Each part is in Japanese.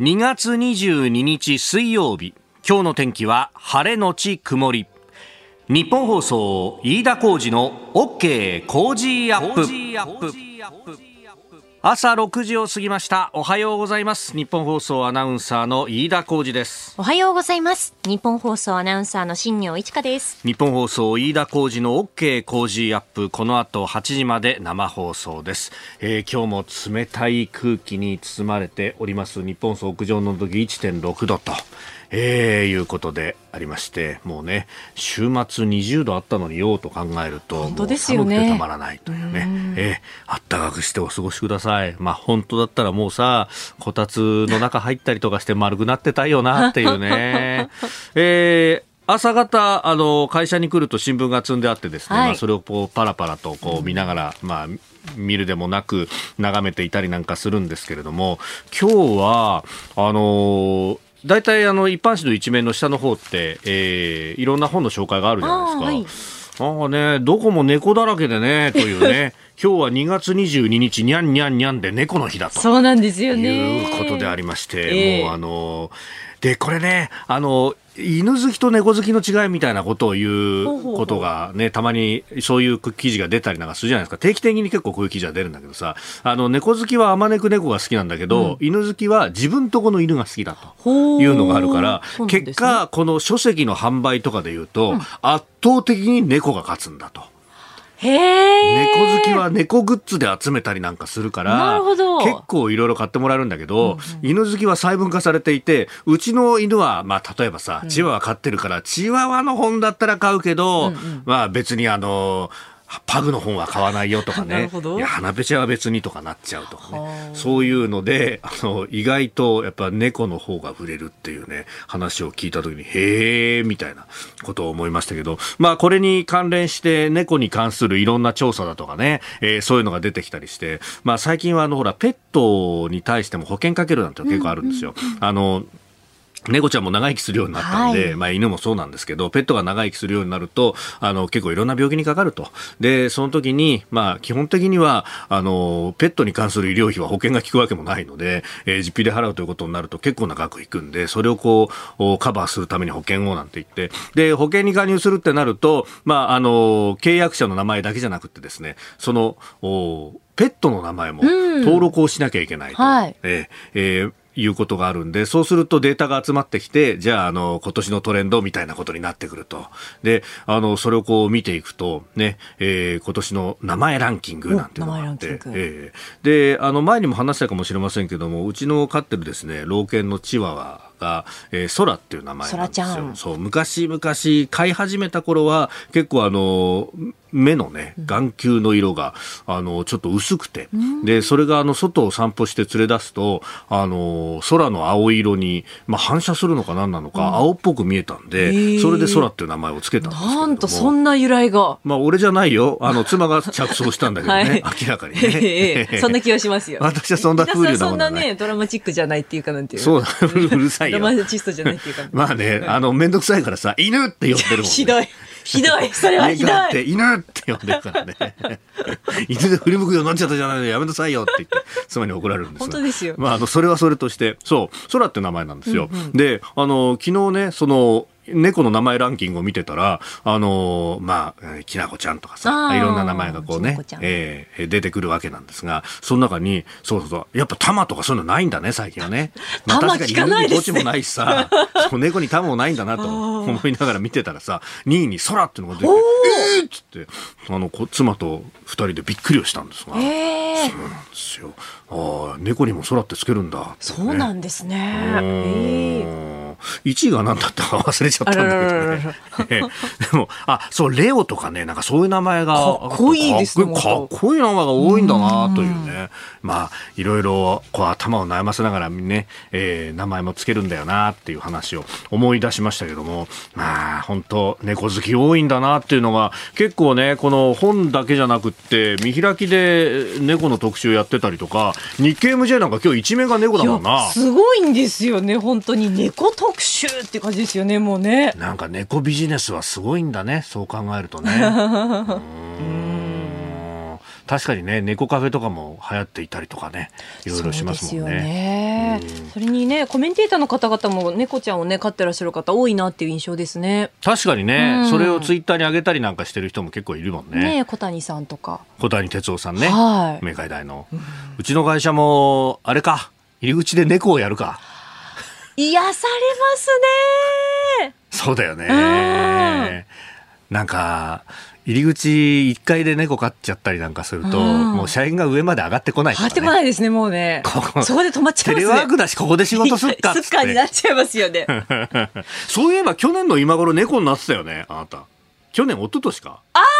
2月22日水曜日。今日の天気は晴れのち曇り。日本放送飯田浩二の OK 工事アップ。朝6時を過ぎました。おはようございます。日本放送アナウンサーの飯田浩二です。おはようございます。日本放送アナウンサーの新業一華です。日本放送飯田浩二の OK 工事アップ。この後8時まで生放送です、えー、今日も冷たい空気に包まれております。日本放送屋上の時1.6度とえー、いうことでありましてもうね週末20度あったのにようと考えると本当ですよね。寒くてたまらないというね。う、えー、あったかくしてお過ごしください。まあ本当だったらもうさこたつの中入ったりとかして丸くなってたいよなっていうね。えー朝方、あの、会社に来ると新聞が積んであってですね、はい、まあ、それをこう、パラパラとこう見ながら、まあ、見るでもなく眺めていたりなんかするんですけれども、今日は、あの大体あの一般紙の一面の下の方って、えー、いろんな本の紹介があるじゃないですか。あ、はい、あね、どこも猫だらけでね、というね。今日は2月22日、にゃんにゃんにゃんで猫の日だと。そうなんですよね。いうことでありまして、えー、もうあの、で、これね、あの、犬好きと猫好きの違いみたいなことを言うことがね、たまにそういう記事が出たりなんかするじゃないですか。定期的に結構こういう記事は出るんだけどさ、あの、猫好きはあまねく猫が好きなんだけど、うん、犬好きは自分とこの犬が好きだというのがあるから、ね、結果、この書籍の販売とかで言うと、うん、圧倒的に猫が勝つんだと。猫好きは猫グッズで集めたりなんかするから結構いろいろ買ってもらえるんだけど、うんうん、犬好きは細分化されていてうちの犬は、まあ、例えばさ、チワワ飼ってるからチワワの本だったら買うけど、うんうん、まあ別にあのパグの本は買わないよとかね、いや、花ペチは別にとかなっちゃうとかね、そういうので、あの、意外とやっぱ猫の方が触れるっていうね、話を聞いた時に、へえ、みたいなことを思いましたけど、まあこれに関連して猫に関するいろんな調査だとかね、えー、そういうのが出てきたりして、まあ最近はあの、ほら、ペットに対しても保険かけるなんて結構あるんですよ。うんうんうん、あの、猫ちゃんも長生きするようになったんで、はい、まあ犬もそうなんですけど、ペットが長生きするようになると、あの、結構いろんな病気にかかると。で、その時に、まあ基本的には、あの、ペットに関する医療費は保険が効くわけもないので、えー、実費で払うということになると結構な額いくんで、それをこう、カバーするために保険をなんて言って、で、保険に加入するってなると、まあ、あの、契約者の名前だけじゃなくてですね、その、おペットの名前も登録をしなきゃいけないと。うん、はい、えーえーいうことがあるんで、そうするとデータが集まってきて、じゃあ、あの、今年のトレンドみたいなことになってくると。で、あの、それをこう見ていくと、ね、えー、今年の名前ランキングなんていうのがあって、えー、で、あの、前にも話したかもしれませんけども、うちの飼ってるですね、老犬のチワワが、えー、空っていう名前なんですよ。そう昔々飼い始めた頃は結構あの目のね眼球の色が、あのちょっと薄くて、うん、でそれがあの外を散歩して連れ出すとあの空の青色に、まあ、反射するのか何なのか、うん、青っぽく見えたんで、それで空っていう名前をつけたんですけなんとそんな由来が。まあ俺じゃないよあの妻が着想したんだけどね、はい、明らかにね、そんな気がしますよ。私はそんな風流なもんそんなねドラマチックじゃないっていうかなんていうそううるさいよ。ドラマチストじゃないっていうか。まあねあの面倒くさいからさ犬って呼んでるもん、ね、ひどいひどい。それはひどい。犬って呼んでるからね。犬で振り向くようになっちゃったじゃないのやめなさいよって言って、妻に怒られるんです本当ですよ。まあ、あの、それはそれとして、そう、空って名前なんですよ。うんうん、で、あの、昨日ね、その、猫の名前ランキングを見てたら、あのー、まあ、きなこちゃんとかさ、いろんな名前がこうね、えー、出てくるわけなんですが、その中に、そうそうそう、やっぱ玉とかそういうのないんだね、最近はね。まあ、確かに犬に墓地もないしさ、猫に玉もないんだなと思いながら見てたらさ、2位に空っていうのが出て、えーっつって、あの、妻と2人でびっくりをしたんですが、えー、そうなんですよ。ああ、猫にも空ってつけるんだ、ね、そうなんですね。えー1位が何だったか忘れちゃったんだけどね。でも、あ、そう、レオとかね、なんかそういう名前が。かっこいいですね。かっこいい名前が多いんだなというね。まあ、いろいろ、こう、頭を悩ませながらね、えー、名前もつけるんだよなっていう話を思い出しましたけども、まあ、本当猫好き多いんだなっていうのが、結構ね、この本だけじゃなくって、見開きで猫の特集やってたりとか、日経 MJ なんか今日一面が猫だもんな。すごいんですよね、本当に。猫特集って感じですよね、もうね。なんか猫ビジネスはすごいんだね、そう考えるとね。う ん確かにね猫カフェとかも流行っていたりとかねいろいろしますもんね。それにねコメンテーターの方々も猫ちゃんをね飼ってらっしゃる方多いなっていう印象ですね。確かにね、うん、それをツイッターに上げたりなんかしてる人も結構いるもんね。ね小谷さんとか。小谷哲夫さんね。はい。明海大の、うん。うちの会社もあれか入り口で猫をやるか。癒されますね。そうだよね。なんか入り口1階で猫飼っちゃったりなんかすると、もう社員が上まで上がってこない、ね、上がってこないですね、もうね。そこで止まっちゃいますね。テレワークだし、ここで仕事すっかっっ。すっかになっちゃいますよね。そういえば去年の今頃猫になってたよね、あなた。去年、一昨年か。ああ。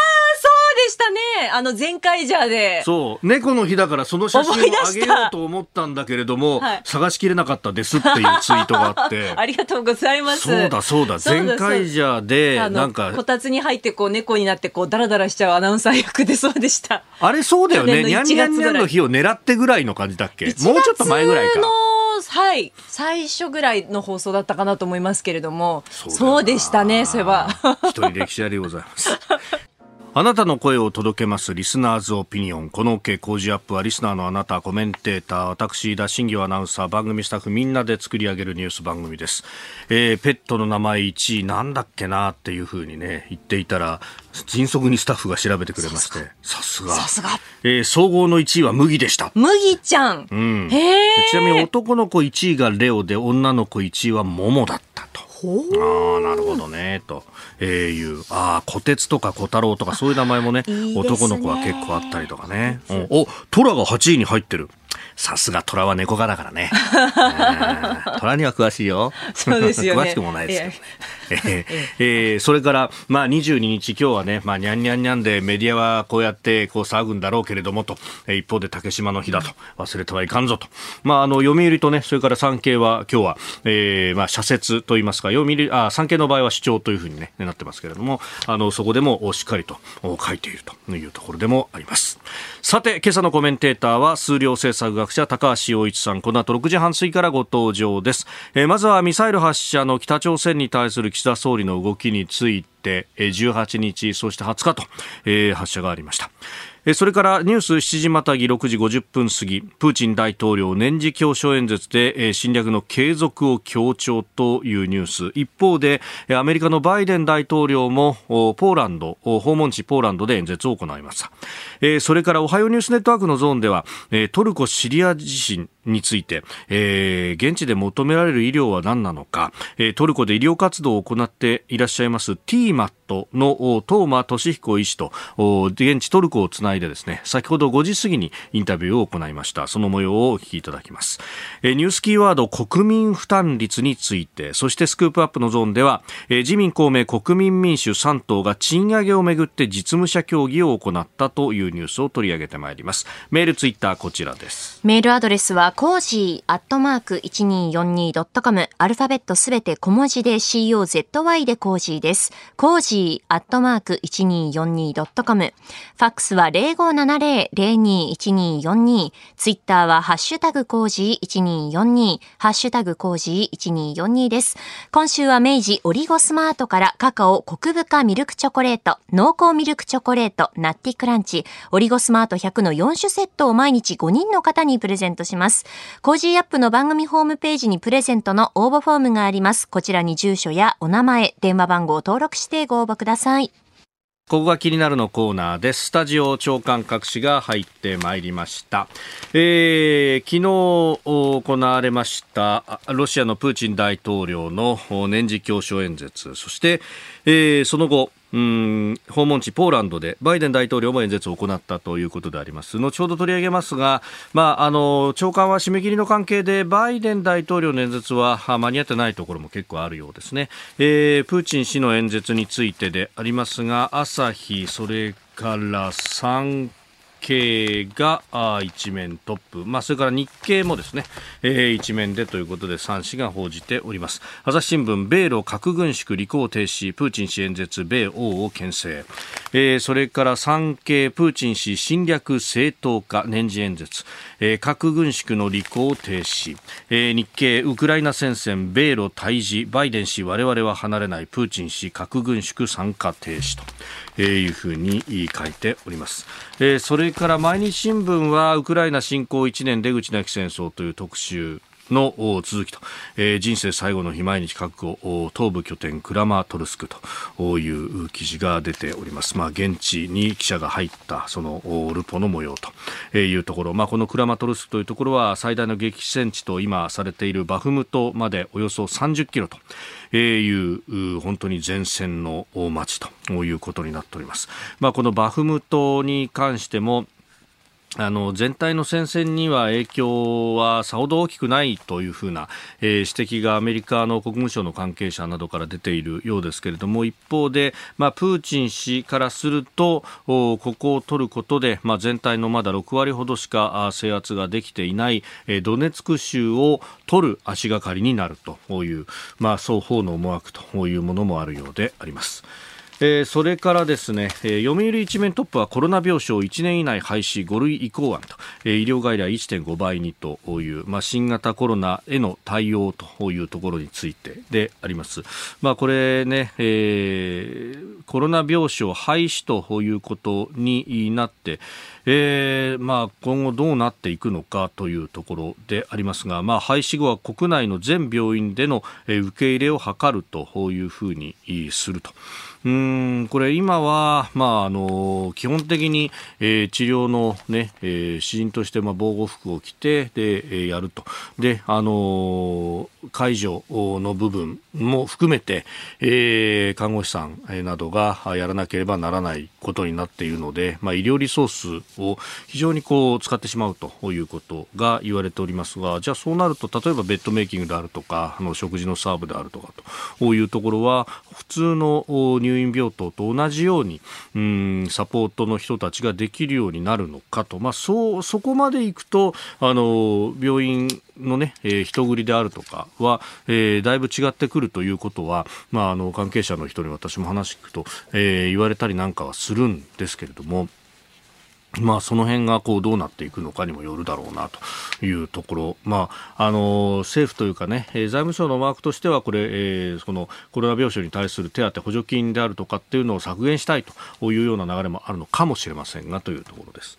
あの、前回じゃで。そう。猫の日だからその写真をあげようと思ったんだけれども、はい、探しきれなかったですっていうツイートがあって。ありがとうございます。そうだそうだ。前回じゃで、なんか。こたつに入ってこう猫になってこうダラダラしちゃうアナウンサー役でそうでした。あれそうだよね。にゃんにゃんにゃんの日を狙ってぐらいの感じだっけ？もうちょっと前ぐらいか。はい最初ぐらいの放送だったかなと思いますけれどもそうでしたねそれは一人歴史ありでございますあなたの声を届けますリスナーズオピニオン。この OK 工事アップはリスナーのあなた、コメンテーター、私、田新業アナウンサー、番組スタッフみんなで作り上げるニュース番組です。えー、ペットの名前1位なんだっけなっていうふうにね、言っていたら、迅速にスタッフが調べてくれまして、さすが。さすが。えー、総合の1位は麦でした。麦ちゃん。うん。へちなみに男の子1位がレオで、女の子1位は桃だったと。ああ、なるほどね、と、えー、いう。ああ、小鉄とか小太郎とかそういう名前もね、男の子は結構あったりとかね。うん、お、トラが8位に入ってる。さすが虎は猫科だからね。虎には詳しいよ。そうですよ、ね、詳しくもないですけど。ええー、それから、まあ、22日、今日はね、まあ、にゃんにゃんにゃんでメディアはこうやってこう騒ぐんだろうけれどもと、えー、一方で竹島の日だと、忘れてはいかんぞと。まあ、あの、読売とね、それから産経は今日は、えー、まあ、社説といいますか、読売、あ、産経の場合は主張というふうにね、なってますけれども、あの、そこでもしっかりと書いているというところでもあります。さて、今朝のコメンテーターは、数量政策学学者高橋洋一さん。この後6時半過ぎからご登場です、えー、まずはミサイル発射の北朝鮮に対する岸田総理の動きについて18日そして20日と、えー、発射がありました。それからニュース7時またぎ6時50分過ぎ。プーチン大統領年次教書演説で侵略の継続を強調というニュース。一方でアメリカのバイデン大統領もポーランド訪問地ポーランドで演説を行いました。それからおはようニュースネットワークのゾーンではトルコ・シリア地震について、えー、現地で求められる医療は何なのか、えー、トルコで医療活動を行っていらっしゃいますティーマットの東間俊彦医師と現地トルコをつないでですね先ほど5時過ぎにインタビューを行いました。その模様をお聞きいただきます、えー、ニュースキーワード国民負担率について。そしてスクープアップのゾーンでは、えー、自民公明国民民主3党が賃上げをめぐって実務者協議を行ったというニュースを取り上げてまいります。メールツイッターこちらです。メールアドレスはコージーアットマーク 1242.com アルファベットすべて小文字で COZY でコージーです。コージーアットマーク 1242.com ファックスは0570-021242ツイッターはハッシュタグコージー1242ハッシュタグコージー1242です。今週は明治オリゴスマートからカカオコク深ミルクチョコレート濃厚ミルクチョコレートナッティクランチオリゴスマート100の4種セットを毎日5人の方にプレゼントします。コージーアップの番組ホームページにプレゼントの応募フォームがあります。こちらに住所やお名前、電話番号を登録してご応募ください。ここが気になるのコーナーです。スタジオ長官各紙が入ってまいりました。えー、昨日行われましたロシアのプーチン大統領の年次教書演説、そして、えー、その後、うん訪問地ポーランドでバイデン大統領も演説を行ったということであります。後ほど取り上げますが、まあ、あの長官は締め切りの関係でバイデン大統領の演説は間に合ってないところも結構あるようですね、えー、プーチン氏の演説についてでありますが朝日それから産経が一面トップ、まあ、それから日経もですね、えー、一面でということで3紙が報じております。朝日新聞米ロ核軍縮履行停止。プーチン氏演説米欧を牽制、えー、それから産経プーチン氏侵略正当化。年次演説、えー、核軍縮の履行停止、えー、日経ウクライナ戦線米ロ対峙バイデン氏我々は離れない。プーチン氏核軍縮参加停止と。いうふうに書いております、えー、それれから毎日新聞はウクライナ侵攻1年出口なき戦争という特集。の続きと、えー、人生最後の日毎日確保東部拠点クラマトルスクという記事が出ております。まあ、現地に記者が入ったそのルポの模様というところ、まあ、このクラマトルスクというところは最大の激戦地と今されているバフムトまでおよそ30キロという本当に前線の街ということになっております。まあ、このバフムトに関してもあの全体の戦線には影響はさほど大きくないというふうな、えー、指摘がアメリカの国務省の関係者などから出ているようですけれども一方で、まあ、プーチン氏からするとここを取ることで、まあ、全体のまだ6割ほどしか制圧ができていない、えー、ドネツク州を取る足がかりになるという、まあ、双方の思惑というものもあるようであります。えー、それからですね、えー、読売一面トップはコロナ病床1年以内廃止5類移行案と、えー、医療外来1.5倍にという、まあ、新型コロナへの対応というところについてであります。まあ、これね、えー、コロナ病床廃止ということになって、えーまあ、今後どうなっていくのかというところでありますが、まあ、廃止後は国内の全病院での受け入れを図るというふうにすると。うんこれ今は、まあ、あの基本的に、えー、治療のね、えー、指針としてまあ防護服を着てで、えー、やると。で、あの解除の部分も含めて、えー、看護師さんなどがやらなければならないことになっているので、まあ、医療リソースを非常にこう使ってしまうということが言われておりますがじゃあそうなると例えばベッドメイキングであるとかあの食事のサーブであるとかというところは普通の入院病棟と同じようにうんサポートの人たちができるようになるのかと、まあ、そうそこまでいくとあの病院のね、えー、人繰りであるとかは、えー、だいぶ違ってくるということは、まあ、あの関係者の人に私も話聞くと、えー、言われたりなんかはするんですけれども。まあ、その辺がこうどうなっていくのかにもよるだろうなというところ、まあ、あの政府というかね、財務省のマークとしてはこれ、えー、そのコロナ病床に対する手当補助金であるとかっていうのを削減したいというような流れもあるのかもしれませんがというところです。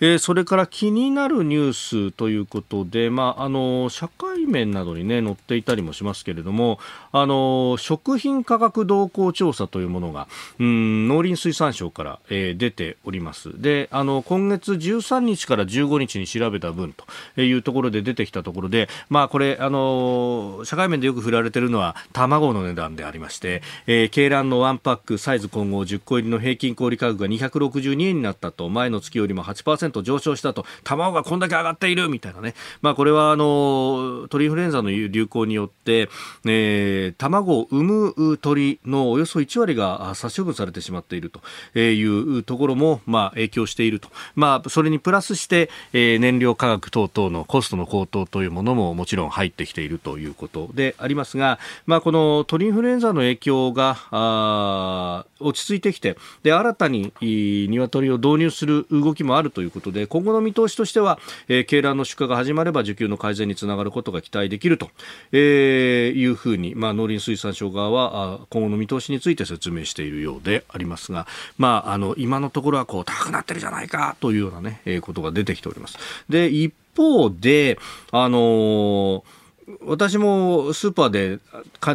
えー、それから気になるニュースということで、まあ、あの社会面などに、ね、載っていたりもしますけれどもあの食品価格動向調査というものがうん農林水産省から、えー、出ております。であの今月13日から15日に調べた分というところで出てきたところで、まあ、これあの社会面でよく振られているのは卵の値段でありまして、えー、鶏卵のワンパックサイズ混合10個入りの平均小売価格が262円になったと前の月よりも8% 1%上昇したと、卵がこんだけ上がっているみたいなね。まあこれはあの、鳥インフルエンザの流行によって、えー、卵を産む鳥のおよそ1割が殺処分されてしまっているというところも、まあ影響していると。まあそれにプラスして、えー、燃料価格等々のコストの高騰というものももちろん入ってきているということでありますが、まあこの鳥インフルエンザの影響が、あ落ち着いてきて、で、新たに鶏を導入する動きもあるということことで、今後の見通しとしては、えー、鶏卵の出荷が始まれば需給の改善につながることが期待できると、えー、いうふうに、まあ、農林水産省側は今後の見通しについて説明しているようでありますが、まあ、あの、今のところはこう、高くなってるじゃないかというようなね、えー、ことが出てきております。で、一方で、あのー私もスーパーで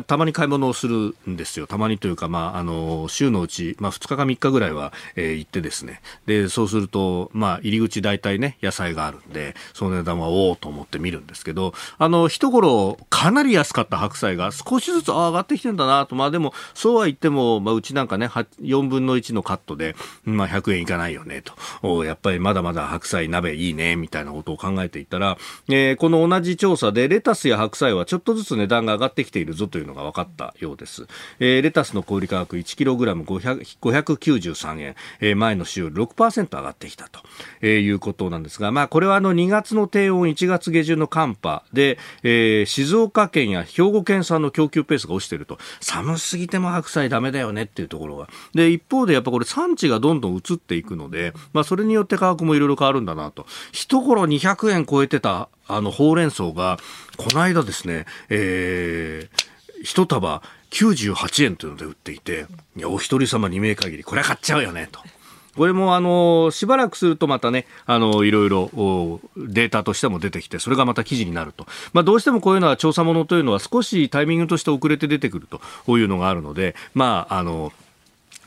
たまに買い物をするんですよ。たまにというか、まあ、あの、週のうち、まあ、2日か3日ぐらいは、えー、行ってですね。で、そうすると、まあ、入り口大体ね、野菜があるんで、その値段はおおと思って見るんですけど、あの、一頃、かなり安かった白菜が少しずつ上がってきてんだなと。まあ、でも、そうは言っても、まあ、うちなんかね、4分の1のカットで、まあ、100円いかないよね、と。やっぱりまだまだ白菜鍋いいね、みたいなことを考えていたら、えー、この同じ調査で、レタスや白白菜はちょっとずつ値段が上がってきているぞというのが分かったようです。えー、レタスの小売価格 1kg593 円、えー、前の週より6%上がってきたと、えー、いうことなんですが、まあ、これはあの2月の低温、1月下旬の寒波で、えー、静岡県や兵庫県産の供給ペースが落ちていると、寒すぎても白菜ダメだよねっていうところが。で、一方でやっぱこれ産地がどんどん移っていくので、まあ、それによって価格もいろいろ変わるんだなと。一頃200円超えてたあの、ほうれん草が、この間ですね、えー、一束98円というので売っていて、いや、お一人様2名限り、これは買っちゃうよね、と。これもあのしばらくするとまたねあのいろいろデータとしても出てきてそれがまた記事になると、まあ、どうしてもこういうのは調査ものというのは少しタイミングとして遅れて出てくるというのがあるので、まあ、あの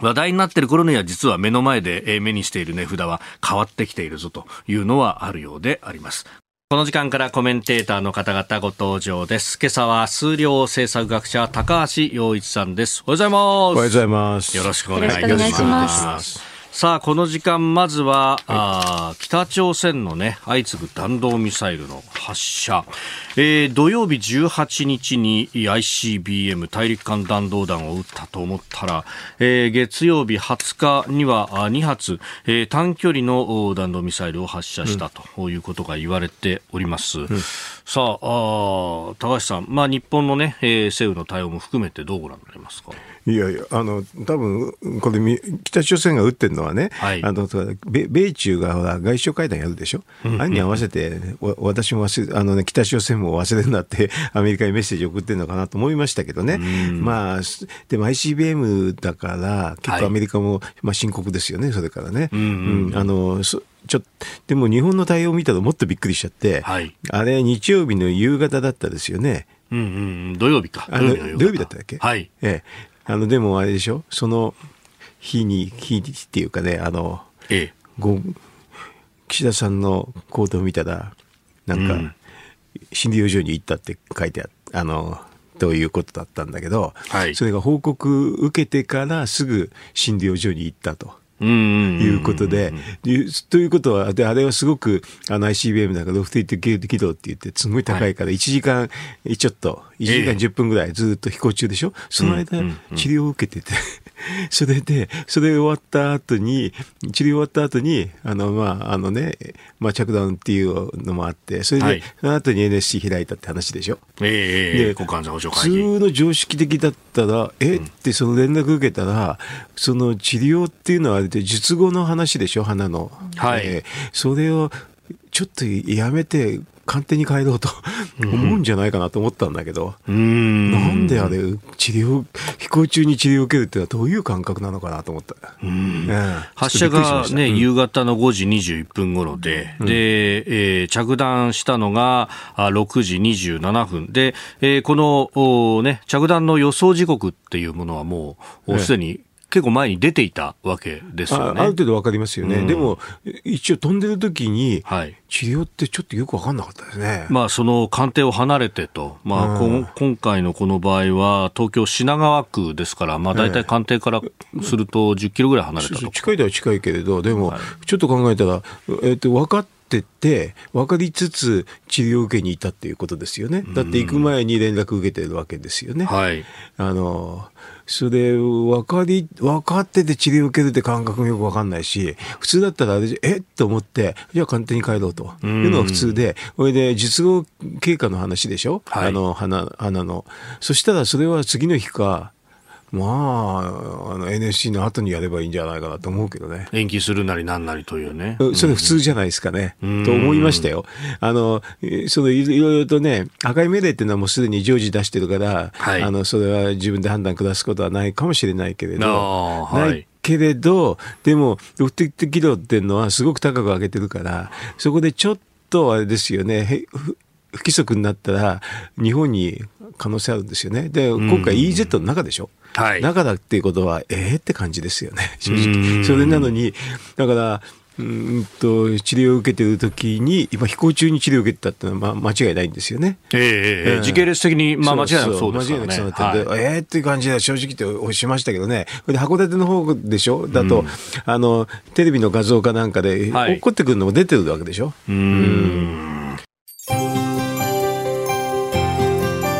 話題になってる頃には実は目の前で目にしている値札は変わってきているぞというのはあるようであります。この時間からコメンテーターの方々ご登場です。今朝は数量政策学者高橋洋一さんです。おはようございます。おはようございます。よろしくお願いします。さあ、この時間、まずは、はい、あ北朝鮮のね、相次ぐ弾道ミサイルの発射。えー、土曜日18日に ICBM 大陸間弾道弾を撃ったと思ったら、えー、月曜日20日には2発、えー、短距離の弾道ミサイルを発射したということが言われております。うん、さああ、高橋さん、まあ、日本のね、えー、政府の対応も含めてどうご覧になりますか？いやいや、あの、多分これ、北朝鮮が撃ってるのはね、はい、あの米中が外相会談やるでしょ、うん、あれに合わせて、私も忘れあの、ね、北朝鮮も忘れるなって、アメリカにメッセージ送ってるのかなと思いましたけどね、うん、まあ、でも ICBM だから、結構アメリカも、はい、まあ、深刻ですよね、それからね。うん、あのちょでも日本の対応を見たらもっとびっくりしちゃって、はい、あれ、日曜日の夕方だったですよね。うんうん、土曜日か。土曜日だったっけ？はい。ええ。あの、でもあれでしょ？その日に、日っていうかね、あの、ええ、ご岸田さんの行動を見たら、なんか、うん、診療所に行ったって書いてああの、ということだったんだけど、はい、それが報告受けてからすぐ診療所に行ったと。いうことで、ということは、で、あれはすごく、あの ICBM だからロフティック軌道って言って、すごい高いから、1時間ちょっと、1時間10分ぐらいずっと飛行中でしょ、その間、治療を受けてて、それで、それ終わった後に、治療終わった後に、あの、まあ、あのね、まあ、着弾っていうのもあって、それで、その後に NSC 開いたって話でしょ？ええー、国家安全保障会議。普通の常識的だったら、え？ってその連絡受けたら、その治療っていうのは、術後の話でしょ、花の。はい。えー、それを、ちょっとやめて、簡単に帰ろうと思うんじゃないかなと思ったんだけど、うん、なんであれ、治療、飛行中に治療を受けるってのはどういう感覚なのかなと思った。うん、発射がね、うん、夕方の5時21分頃で、で、えー、着弾したのが6時27分。で、えー、この、ね、着弾の予想時刻っていうものはもう、すでに結構前に出ていたわけですよね。ある程度わかりますよね。うん、でも、一応飛んでる時に、治療ってちょっとよくわかんなかったですね。まあ、その官邸を離れてと、まあ、うん、今回のこの場合は、東京品川区ですから、まあ、大体官邸からすると10キロぐらい離れたと、近いでは近いけれど、でも、ちょっと考えたら、えっ、と、分かって、ってって分かりつつ治療を受けに行ったっていうことですよね。だって行く前に連絡受けてるわけですよね。はい。あの、それ分かり、分かってて治療を受けるって感覚もよく分かんないし、普通だったらあれ、えっと思って、じゃあ簡単に帰ろうというのが普通で、それで術後経過の話でしょ、はい、あの、花、花の。そしたらそれは次の日か、まあ、あの NSC の後にやればいいんじゃないかなと思うけどね。延期するなりなんなりというね。それ普通じゃないですかね。うん、と思いましたよ。あの、そのいろいろとね、赤い命令っていうのはもうすでに常時出してるから、はい、あの、それは自分で判断下すことはないかもしれないけれど、はい、ないけれど、でも、ロフティック軌道っていうのはすごく高く上げてるから、そこでちょっとあれですよね、不規則になったら、日本に可能性あるんですよね。で、今回 EZ の中でしょ、はい、中だっていうことは、ええー、って感じですよね、正直。それなのに、だから、うんと治療を受けているときに、今、飛行中に治療を受けてたっていうのは、まあ、間違いないんですよね。ええー、時系列的に、まあ、間違いなくそうですね。間違いなくそうなってて、はい、ええー、っていう感じで、正直っておしましたけどね、で函館の方でしょ、だと、うん、あの、テレビの画像かなんかで、はい、起こってくるのも出てるわけでしょ？うん。うん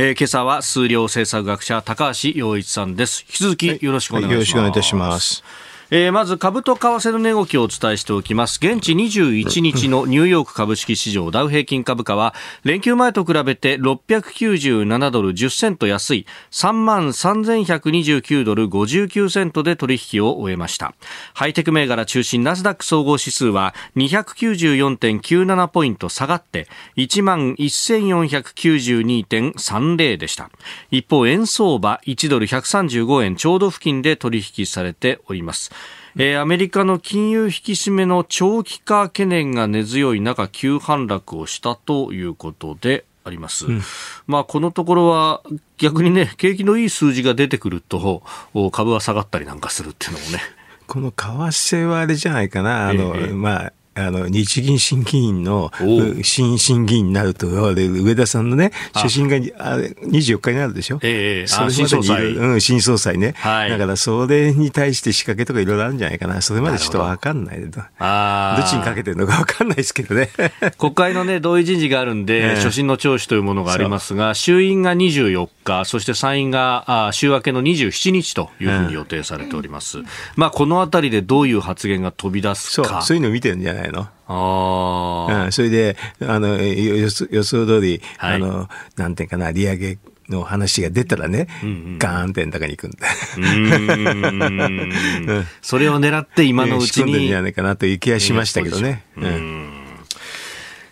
えー、今朝は数量政策学者高橋洋一さんです。引き続きよろしくお願いします、はい、よろしくお願いいたしますえー、まず株と為替の値動きをお伝えしておきます。現地21日のニューヨーク株式市場ダウ平均株価は連休前と比べて697ドル10セント安い3万3129ドル59セントで取引を終えました。ハイテク銘柄中心ナスダック総合指数は294.97ポイント下がって1万1492.30でした。一方円相場1ドル135円ちょうど付近で取引されております。えー、アメリカの金融引き締めの長期化懸念が根強い中、急反落をしたということであります。うん、まあ、このところは逆にね、景気のいい数字が出てくると、株は下がったりなんかするっていうのもね。この為替はあれじゃないかな、あの、えー、まあ、あの、日銀審議員の、新審議員になると言われる上田さんのね、初心があ24日になるでしょ？ええー、それ新総裁。うん、新総裁ね。はい。だから、それに対して仕掛けとかいろいろあるんじゃないかな。それまでちょっとわかんないあどっちにかけてるのかわかんないですけどね。国会のね、同意人事があるんで、初心の聴取というものがありますが、衆院が24日、そして参院があ週明けの27日というふうに予定されております。うん、まあ、このあたりでどういう発言が飛び出すか。そう、そういうの見てるんじゃないのああ。それで、あの、予想通り、はい、あの、なんていうかな、利上げの話が出たらね、うんうん、ガーンって円高に行くんだ。うんそれを狙って今のうちに。仕込んでるんじゃないかなという気がしましたけどね。うん、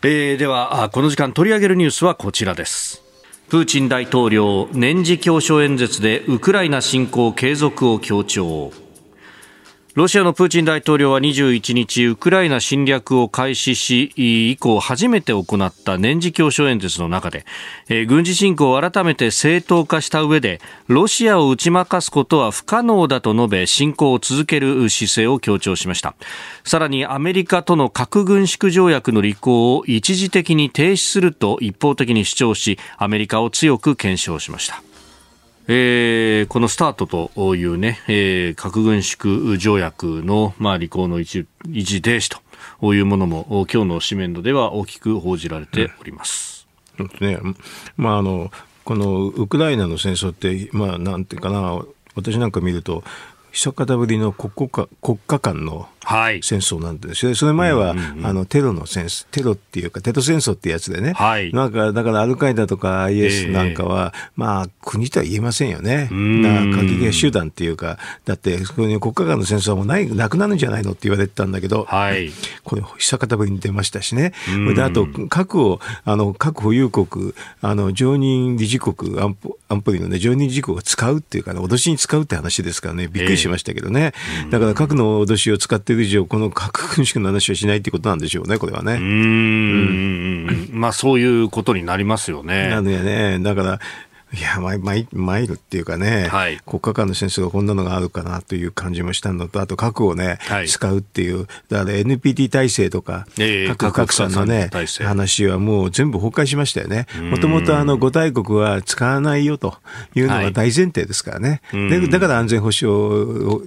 えー、では、この時間取り上げるニュースはこちらです。プーチン大統領、年次教書演説でウクライナ侵攻継続を強調。ロシアのプーチン大統領は21日、ウクライナ侵略を開始し、以降初めて行った年次教書演説の中で、えー、軍事侵攻を改めて正当化した上で、ロシアを打ち負かすことは不可能だと述べ、侵攻を続ける姿勢を強調しました。さらにアメリカとの核軍縮条約の履行を一時的に停止すると一方的に主張し、アメリカを強く検証しました。えー、このスタートというね、えー、核軍縮条約の、まあ、履行の一時停止というものも、今日の紙面では大きく報じられております。うん、ね、まあ、あの、このウクライナの戦争って、まあ、なんていうかな、私なんか見ると、久方ぶりの国家国家間の戦争なんですよ、はい、それ前は、うんうん、あのテロの戦争、テロっていうか、テロ戦争ってやつでね、はい、なんかだからアルカイダとか IS なんかは、えー、まあ、国とは言えませんよね、過激派集団っていうか、だって、国家間の戦争はもうないなくなるんじゃないのって言われてたんだけど、はい、これ、久方ぶりに出ましたしね、であと、核を、あの核保有国、あの常任理事国安保、安保理の、ね、常任理事国が使うっていうか、ね、脅しに使うって話ですからね、びっくりしましたけどね、えー、だから核の脅しを使っている以上、この核軍縮の話はしないってことなんでしょうね、これはね。うんうんまあそういうことになりますよね。なんでね、だから、いや、マイマイマイルっていうかね、はい、国家間の戦争がこんなのがあるかなという感じもしたのと、あと核をね、はい、使うっていう、だから NPT 体制とか、えー、核拡散のね、話はもう全部崩壊しましたよね。もともとあの5大国は使わないよというのが大前提ですからね。はい、でだから安全保障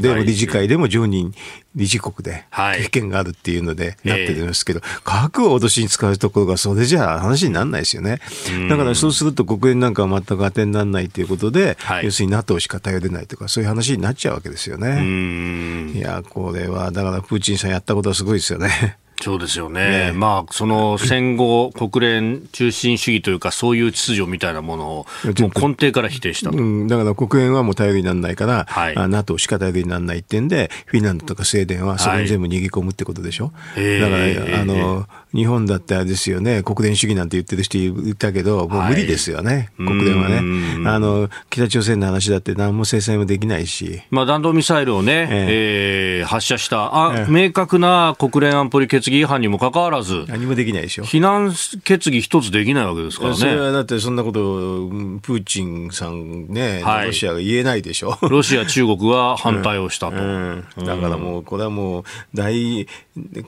でも理事会でも常任理事国で経験があるっていうのでなってるんですけど、核を脅しに使うところがそれじゃ話にならないですよね。だからそうすると国連なんかは全く当てにならないということで、はい、要するに NATO しか頼れないとか、そういう話になっちゃうわけですよね。いや、これは、だからプーチンさんやったことはすごいですよね。そうですよね、ね。まあ、その戦後、国連中心主義というか、そういう秩序みたいなものを、もう根底から否定した、うん、だから国連はもう頼りにならないから、はい、NATO しか頼りにならないってんで、フィンランドとかスウェーデンはそれに全部逃げ込むってことでしょ？はい、だから、あの、日本だってあれですよね、国連主義なんて言ってる人いたけど、もう無理ですよね、はい、国連はね。あの、北朝鮮の話だって何も制裁もできないし。まあ、弾道ミサイルをね、えー、えー、発射した、あ、えー、明確な国連安保理決決議違反にもかかわらず、何もできないでしょ。非難決議一つできないわけですからね。それはだってそんなことプーチンさんね、はい、ロシアが言えないでしょ。ロシア、中国は反対をしたと。うんうん、だからもう、これはもう大、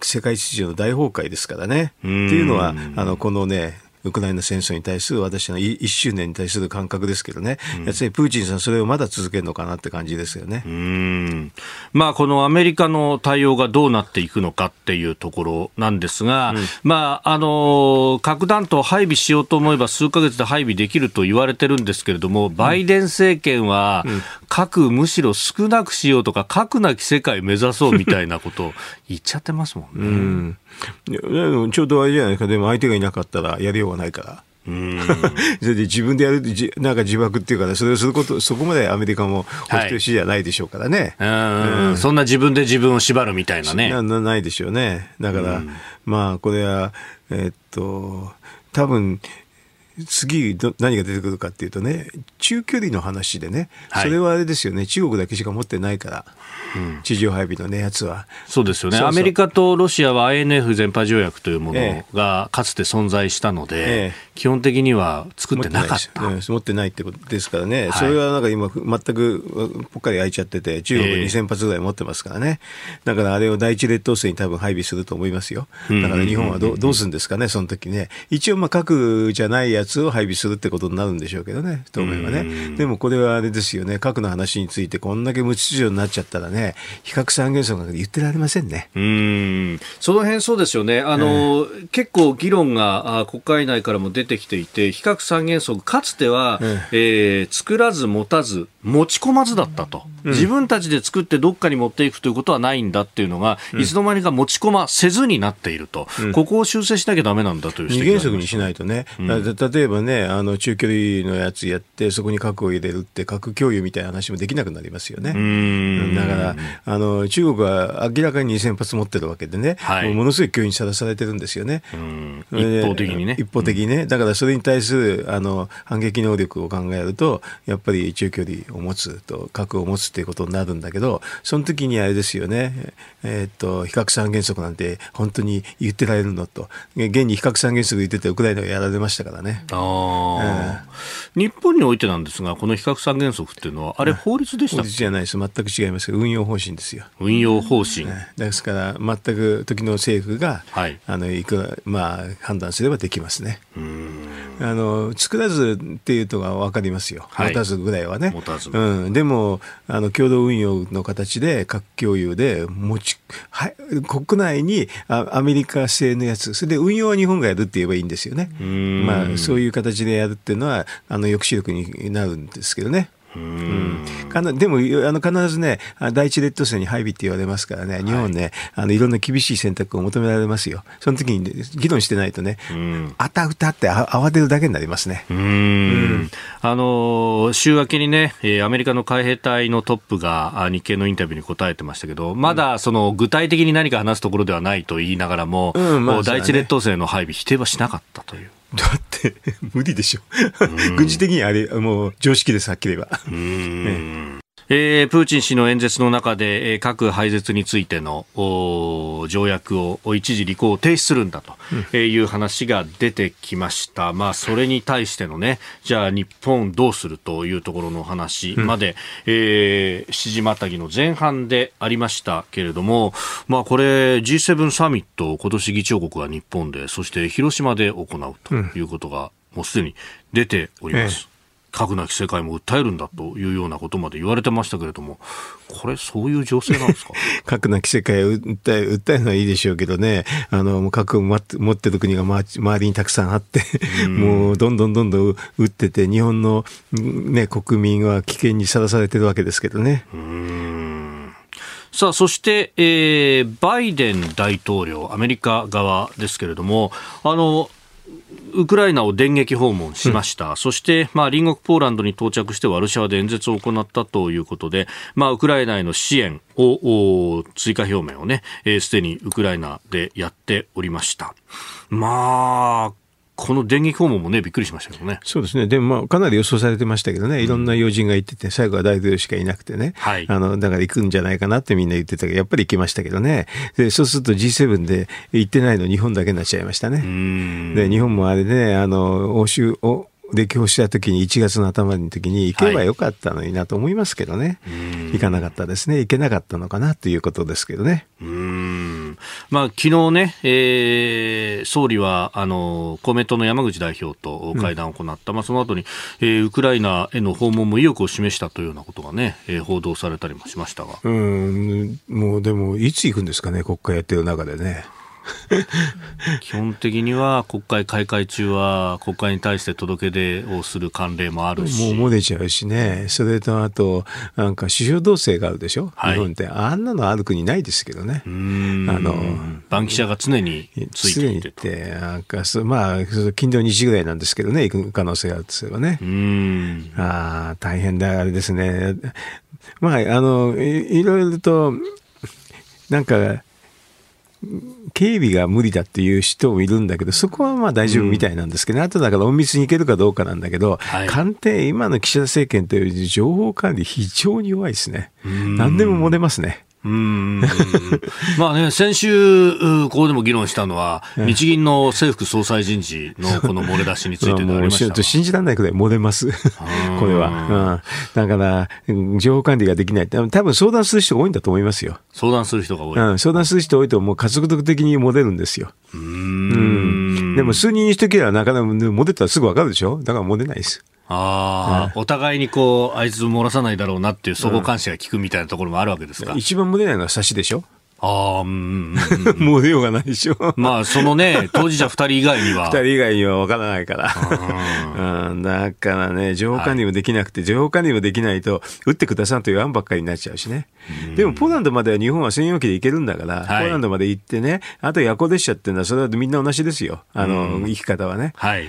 世界秩序の大崩壊ですからね。っていうのは、あの、このね、ウクライナ戦争に対する私の1周年に対する感覚ですけどね、うん、やつりプーチンさん、それをまだ続けるのかなって感じですよね。うん。まあ、このアメリカの対応がどうなっていくのかっていうところなんですが、うん、まあ、あの核弾頭を配備しようと思えば、数か月で配備できると言われてるんですけれども、バイデン政権は、核むしろ少なくしようとか、核なき世界目指そうみたいなことを 言っちゃってますもんね。うん。ちょうどあれじゃないですか、でも相手がいなかったらやりようがないから。うん それで自分でやるじ、なんか自爆っていうか、ね、それをすること、そこまでアメリカもお人よしじゃないでしょうからね、はいうん、そんな自分で自分を縛るみたいなね。なないでしょうね。だから、まあ、これは、えー、っと、多分次ど、何が出てくるかっていうとね、中距離の話でね、それはあれですよね、中国だけしか持ってないから、うん、地上配備のね、やつは。そうですよね。アメリカとロシアは INF 全廃条約というものがかつて存在したので、ええ、基本的には作ってなかった。持ってないってことですからね、はい、それはなんか今、全くぽっかり開いちゃってて、中国2000発ぐらい持ってますからね、だからあれを第一列島線に多分配備すると思いますよ。だから日本はどどうするんですかね、その時ね。一応、まあ、核じゃないやつを配備するってことになるんでしょうけどね、当面はね。でもこれはあれですよね、核の話についてこんだけ無秩序になっちゃったらね、非核三原則なんか言ってられませんね。うんその辺そうですよね。あの、えー、結構議論があ国会内からも出てきていて、非核三原則、かつては、えー、えー、作らず持たず、持ち込まずだったと、うん、自分たちで作ってどっかに持っていくということはないんだっていうのが、うん、いつの間にか持ち込ませずになっていると、うん、ここを修正しなきゃだめなんだという二原則にしないとね、例えばね、あの中距離のやつやって、そこに核を入れるって、核共有みたいな話もできなくなりますよね。だからあの、中国は明らかに2000発持ってるわけでね、はい、ものすごい脅威にさらされてるんですよね。一方的にね。一方的にね、だからそれに対するあの反撃能力を考えると、やっぱり中距離を持つと、核を持つということになるんだけど、その時にあれですよね、えー、っと、非核三原則なんて本当に言ってられるのと、現に非核三原則言ってて、ウクライナがやられましたからね。あえー、日本においてなんですが、この非核三原則っていうのは、あれ、法律でした法律じゃないです、全く違います。運用方針ですよ。運用方針。ですから、全く時の政府が、はい、あのいくら、まあ、判断すればできますね。あの作らずっていうとが分かりますよ、はい、持たずぐらいはね。持たずうん、でもあの、共同運用の形で、核共有で持ち、はい、国内にあアメリカ製のやつ、それで運用は日本がやるって言えばいいんですよね。まあ、そういう形でやるっていうのは、あの抑止力になるんですけどね。うん、でもあの必ずね、第一列島線に配備って言われますからね、日本ね、はい、あのいろんな厳しい選択を求められますよ、その時に、ね、議論してないとね、あたふたって慌てるだけになりますね。うん、あの週明けにね、アメリカの海兵隊のトップが日経のインタビューに答えてましたけど、まだその具体的に何か話すところではないと言いながらも、うんまあ、第一列島線の配備、否定はしなかったという。だって 無理でしょ。軍事的にあれもう常識ですはっきり言えば。ねえー、プーチン氏の演説の中で、えー、核廃絶についての条約を一時履行を停止するんだという話が出てきました、うん、まあ、それに対してのねじゃあ日本どうするというところの話まで、うん、えー、7時またぎの前半でありましたけれども、まあ、これ G7 サミット今年議長国が日本でそして広島で行うということが、もうすでに出ております。ええ核なき世界も訴えるんだというようなことまで言われてましたけれども、これ、そういう情勢なんですか？核なき世界を訴え訴えるのはいいでしょうけどね、あの核を持ってる国が周りにたくさんあってもうどんどんどんどん撃ってて、日本の、ね、国民は危険にさらされてるわけですけどね。さあ、そして、えー、バイデン大統領、アメリカ側ですけれども、あの、ウクライナを電撃訪問しました、うん、そして、まあ、隣国ポーランドに到着してワルシャワで演説を行ったということで、まあ、ウクライナへの支援を追加表明をね、す、えー、で、にウクライナでやっておりました。まあこの電撃訪問もね、びっくりしましたけどね。そうですね。でも、まあ、かなり予想されてましたけどね、いろんな要人が行ってて、最後は大統領しかいなくてね、はい、あの、だから行くんじゃないかなってみんな言ってたけど、やっぱり行きましたけどね。で、そうすると G7 で行ってないの日本だけになっちゃいましたね。で、日本もあれで、ね、あの、欧州、お歴訪した時に1月の頭の時に行けばよかったのになと思いますけどね、はい、行かなかったですね。行けなかったのかなということですけどね。うん。まあ昨日ね、えー、総理はあの公明党の山口代表と会談を行った、うん、まあその後に、えー、ウクライナへの訪問も意欲を示したというようなことがね、えー、報道されたりもしましたが。うん。もうでもいつ行くんですかね国会やってる中でね。基本的には国会開会中は国会に対して届け出をする慣例もあるし。もう漏れちゃうしね。それとあとなんか首相同棲があるでしょ、はい、日本ってあんなのある国ないですけどね。あの番記者が常についていててなんかまあ金土日ぐらいなんですけどね行く可能性があるとすればね。ああ大変だあれですね。まああのいいろいろとなんか警備が無理だっていう人もいるんだけど、そこはまあ大丈夫みたいなんですけど、ね、うん、あとだから隠密に行けるかどうかなんだけど、はい、官邸、今の岸田政権という情報管理非常に弱いですね。何でも漏れますね。うん まあね、先週、ここでも議論したのは、日銀の政府総裁人事のこの漏れ出しについてでありました 信じられないくらい漏れます、これは、うん。だから、情報管理ができない多分相談する人が多いんだと思いますよ。相談する人が多い。うん、相談する人多いと、もう加速度的に漏れるんですよ。うん。でも数人にしときゃなかなか漏れたらすぐわかるでしょ？だから漏れないです。ああ、お互いにこう、あいつ漏らさないだろうなっていう相互監視が効くみたいなところもあるわけですか。うん、一番漏れないのは差しでしょああ、うん。もう出ようがないでしょ。まあ、そのね、当事者二人以外には。二人以外には分からないから。うん、だからね、情報管理もできなくて、はい、情報管理もできないと、打ってくださいという案ばっかりになっちゃうしね。でも、ポーランドまでは日本は専用機で行けるんだから、はい、ポーランドまで行ってね、あと夜行列車っていうのは、それはみんな同じですよ。あの、行き方はね。はい。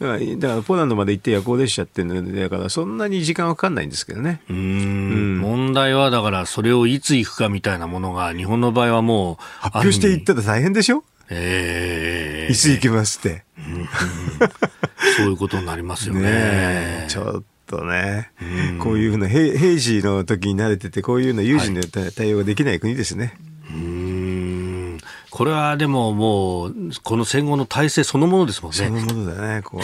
だからだからポーランドまで行って夜行列車っていうのだからそんなに時間はかかんないんですけどね。うん。うん。問題はだからそれをいつ行くかみたいなものが日本の場合はもう発表していったら大変でしょ？ええー、いつ行きますって、うんうん、そういうことになりますよね。ねちょっとね、こういうふうな平平時の時に慣れててこういうの有事の対応ができない国ですね。これはでももう、この戦後の体制そのものですもんね。そのものだね。こう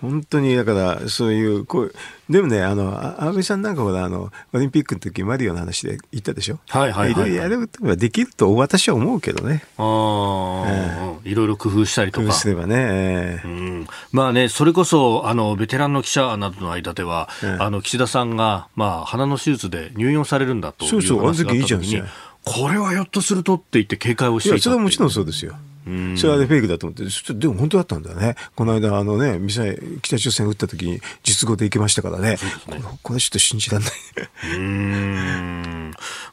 本当にだからそういうこうでもねあの安倍さんなんかほらあのオリンピックの時マリオの話で言ったでしょ？はいはいはい、はい、いろいろできると私は思うけどね。ああ、えー、いろいろ工夫したりとか。工夫すればね、えー、うん、まあねそれこそあのベテランの記者などの間では、えー、あの岸田さんがまあ鼻の手術で入院されるんだという話があった時にそうそうあの時いいじゃんですねこれはひょっとするとって言って警戒をしていたいやそれはもちろんそうですよ。それはフェイクだと思って、でも本当だったんだよね。この間、あのね、ミサイル、北朝鮮撃った時に実語で行きましたからね。ねこれこれちょっと信じられない。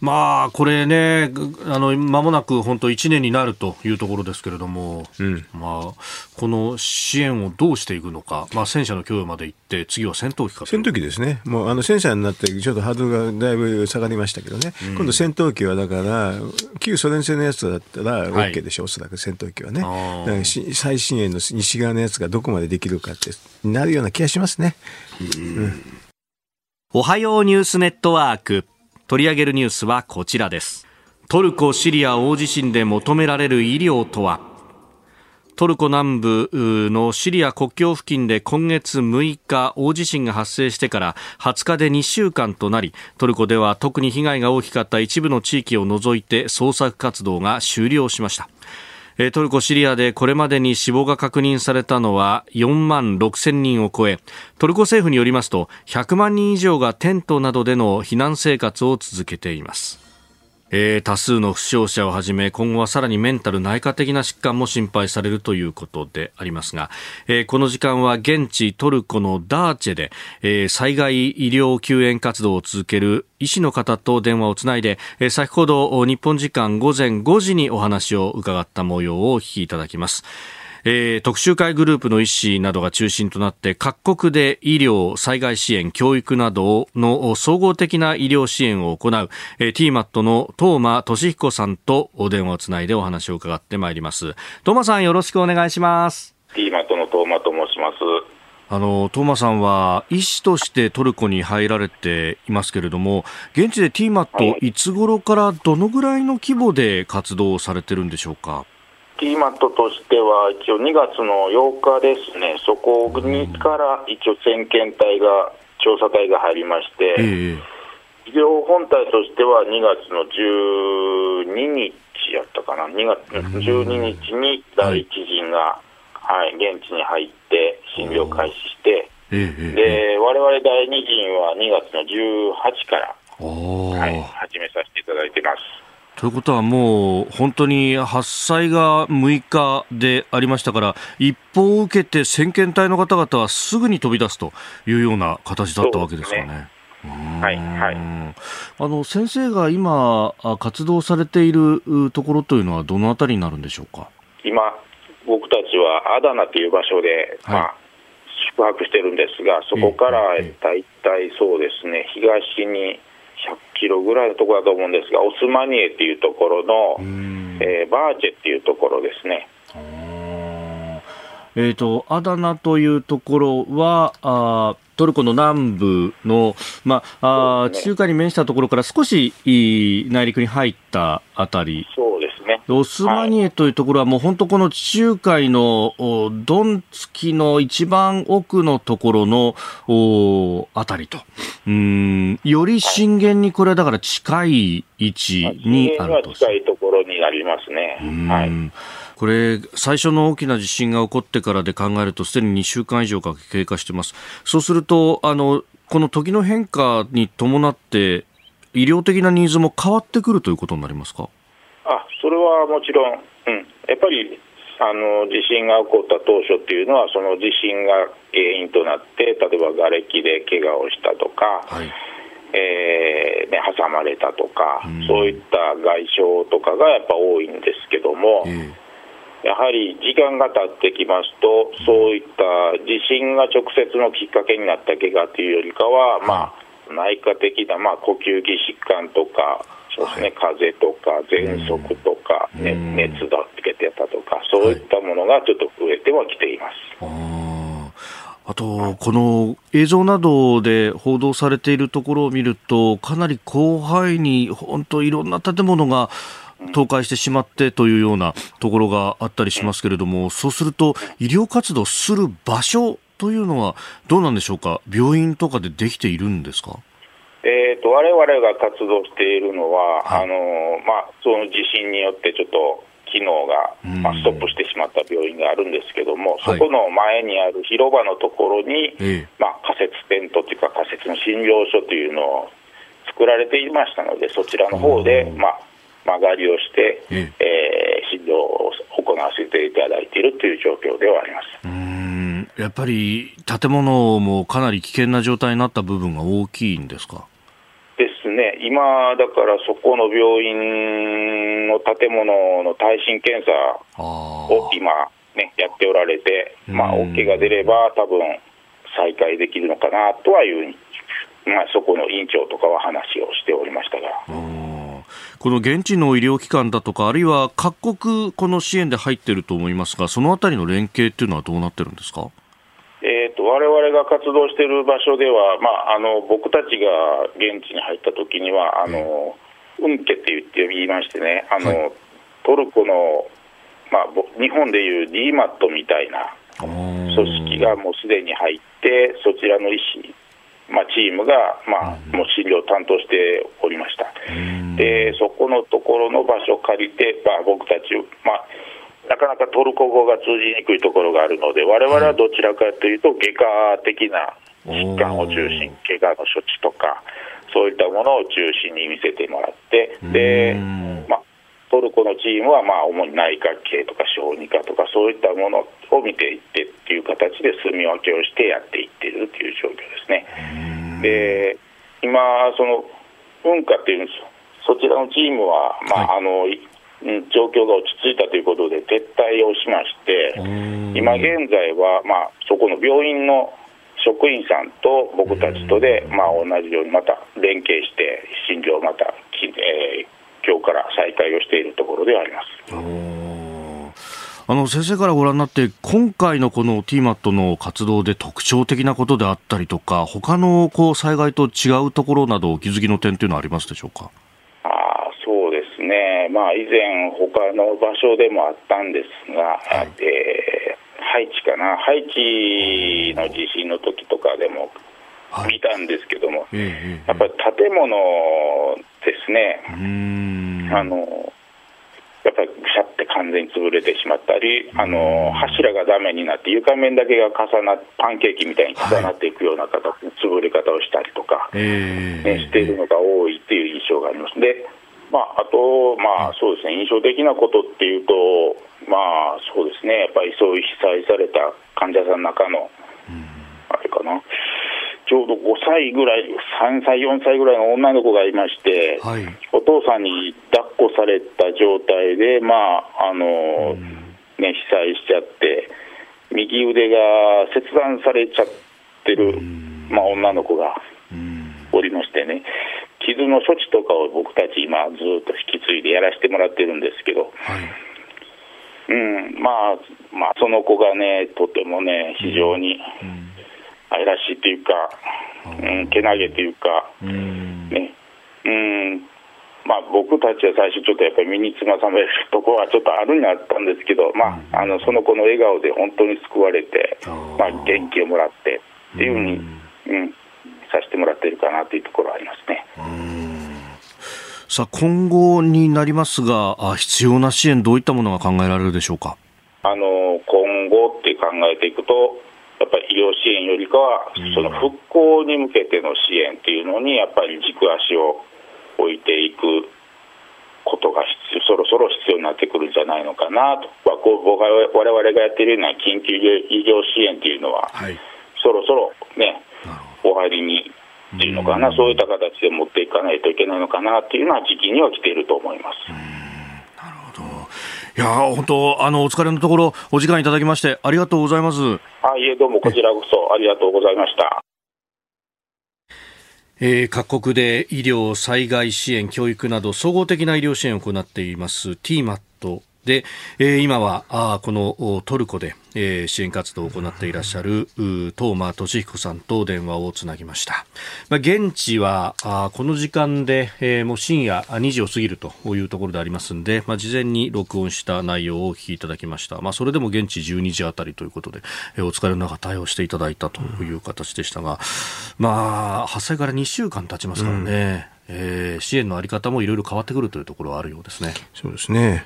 うんまあ、これね、あの、間もなく本当1年になるというところですけれども、うん、まあ、この支援をどうしていくのか、まあ、戦車の供与まで行って、次は戦闘機か戦闘機ですね。もう、あの、戦車になって、ちょっとハードルがだいぶ下がりましたけどね。うん、今度戦闘機はだから、旧ソ連製のやつだったら OK でしょ、はい、おそらく戦闘闘機はね。最新鋭の西側のやつがどこまでできるかってなるような気がしますね。うん、おはようニュースネットワーク。取り上げるニュースはこちらです。トルコ・シリア大地震で求められる医療とは？トルコ南部のシリア国境付近で今月6日大地震が発生してから20日で2週間となりトルコでは特に被害が大きかった一部の地域を除いて捜索活動が終了しましたトルコ・シリアでこれまでに死亡が確認されたのは4万6000人を超え。トルコ政府によりますと100万人以上がテントなどでの避難生活を続けています。えー、多数の負傷者をはじめ今後はさらにメンタル内科的な疾患も心配されるということでありますが、えー、この時間は現地トルコのダーチェで、えー、災害医療救援活動を続ける医師の方と電話をつないで、えー、先ほど日本時間午前5時にお話を伺った模様をお聞きいただきます。えー、特集会グループの医師などが中心となって各国で医療、災害支援、教育などの総合的な医療支援を行う、えー、TMAT の東間俊彦さんとお電話をつないでお話を伺ってまいります。東間さんよろしくお願いします。ティーマットのトーマと申します。あのトーマさんは医師としてトルコに入られていますけれども、現地でティーマット、いつ頃からどのぐらいの規模で活動されてるんでしょうか？ティーマットとしては、一応2月の8日ですね、そこにから一応、先遣隊が、調査隊が入りまして、えー、医療本体としては2月の12日やったかな、2月12日に第一陣が、はい、現地に入って診療開始して、で我々第二陣は2月の18から、はい、始めさせていただいてます。ということはもう本当に発災が6日でありましたから一報を受けて先遣隊の方々はすぐに飛び出すというような形だったわけですかね。はいはい、あの先生が今活動されているところというのはどのあたりになるんでしょうか？今僕たちはアダナという場所で、はい、まあ、宿泊してるんですがそこから大体そうですね東に100キロぐらいのところだと思うんですがオスマニエっていうところの、えー、バーチェっていうところですね。えーと、アダナというところはあトルコの南部の、まあ、あ中華に面したところから少し内陸に入ったあたり。そうですね。オスマニエというところはもう本当この地中海のドンツキの一番奥のところのおあたりと。うん、より震源にこれはだから近い位置にあると。近いところになりますね。はい。これ、最初の大きな地震が起こってからで考えると、すでに2週間以上が経過してます。そうすると、あの、この時の変化に伴って、医療的なニーズも変わってくるということになりますか？あそれはもちろん、うん、やっぱりあの地震が起こった当初っていうのは、その地震が原因となって、例えば瓦礫で怪我をしたとか、はい、えーね、挟まれたとか、うん、そういった外傷とかがやっぱ多いんですけども、えーやはり時間が経ってきますと、そういった地震が直接のきっかけになった怪我というよりかは、まあ、内科的な、まあ、呼吸器疾患とか、そうですね、風邪とか、喘息とか、ね、熱がつけてたとか、そういったものがちょっと増えてはきています。あと、この映像などで報道されているところを見ると、かなり広範囲に本当いろんな建物が倒壊してしまってというようなところがあったりしますけれども、そうすると医療活動する場所というのはどうなんでしょうか、病院とかでできているんですか？えーと、われわれが活動しているのは、はい、あのまあ、その地震によってちょっと機能が、まあ、ストップしてしまった病院があるんですけども、そこの前にある広場のところに、はい、まあ、仮設テントというか、仮設の診療所というのを作られていましたので、そちらの方で、まあ、間借りをして、ええ。ー、診療を行わせていただいているという状況ではあります。うん。やっぱり建物もかなり危険な状態になった部分が大きいんですか？ね、今、だからそこの病院の建物の耐震検査を今、ね、やっておられて、まあ、OK が出れば、多分再開できるのかなとはいう、まあ、そこの院長とかは話をしておりましたが。この現地の医療機関だとか、あるいは各国、この支援で入っていると思いますが、そのあたりの連携っていうのはどうなってるんですか？われわれが活動している場所では、まあ、あの僕たちが現地に入った時には、あの、うん、けって言って言いましてね、あの、はい、トルコの、まあ、日本でいう DMAT みたいな組織がもうすでに入って、そちらの医師まあ、チームが、まあ、もう診療を担当しておりました。で、そこのところの場所を借りて、まあ、僕たち、まあ、なかなかトルコ語が通じにくいところがあるので、我々はどちらかというと、外科的な疾患を中心、怪我の処置とか、そういったものを中心に見せてもらって、で、まあ、トルコのチームは、まあ、主に内科系とか小児科とか、そういったものを見ていってっていう形で住み分けをしてやっていってるっていう状況ですね。で今、その文化っていうんですそちらのチームは、まあ、はい、あの状況が落ち着いたということで撤退をしまして、今現在は、まあ、そこの病院の職員さんと僕たちとで、まあ、同じようにまた連携して、診療をまた、えー、今日から再開をしているところではあります。ああの先生からご覧になって、今回のこの TMAT の活動で特徴的なことであったりとか、他のこう災害と違うところなど、お気づきの点というのはありますでしょうか？あですね、まあ、以前、他の場所でもあったんですが、はい、えー、ハイチかな、ハイチの地震の時とかでも見たんですけども、はい、やっぱり建物ですね。あのやっぱりぐしゃって完全に潰れてしまったり、あの柱がダメになって、床面だけが重なパンケーキみたいに重なっていくような形の潰れ方をしたりとか、ね、しているのが多いっていう印象があります。でまあ、あと、まあそうですね、印象的なことっていうと、まあそうですね、やっぱりそういう被災された患者さんの中の、あれかな、ちょうど5歳ぐらい、3歳、4歳ぐらいの女の子がいまして、はい、お父さんに抱っこされた状態で、まああのね、被災しちゃって、右腕が切断されちゃってる、まあ、女の子がおりましてね、傷の処置とかを僕たち、今、ずっと引き継いでやらせてもらってるんですけど。はい。うんまあまあ、その子がね、とてもね、非常に、うん。愛らしいというか、うん、けなげというか、ね、うん、まあ、僕たちは最初、ちょっとやっぱり身につまさめるところはちょっとあるにあったんですけど、まあ、あのその子の笑顔で本当に救われて、まあ、元気をもらってっていうふうに、うん、させてもらっているかなというところはありますね。さあ今後になりますが、必要な支援、どういったものが考えられるでしょうか？あの今後って考えていくと、やっぱり医療支援よりかは、その復興に向けての支援っていうのに、やっぱり軸足を置いていくことがそろそろ必要になってくるんじゃないのかなと、僕は我々がやっているような緊急医療支援っていうのは、はい、そろそろね、お入りにっていうのかな、そういった形で持っていかないといけないのかなっていうのは、時期には来ていると思います。いや本当あのお疲れのところお時間いただきましてありがとうございます。あいえどうもこちらこそありがとうございました。えー、各国で医療、災害支援、教育など総合的な医療支援を行っています TMAT で、えー、今はあこのトルコで、えー、支援活動を行っていらっしゃる東間俊彦さんと電話をつなぎました、まあ、現地はあこの時間で、えー、もう深夜2時を過ぎるというところでありますので、まあ、事前に録音した内容をお聞きいただきました、まあ、それでも現地12時あたりということで、えー、お疲れの中対応していただいたという形でしたが、まあ、発災から2週間経ちますからね、うんえー、支援の在り方もいろいろ変わってくるというところはあるようですね。そうですね。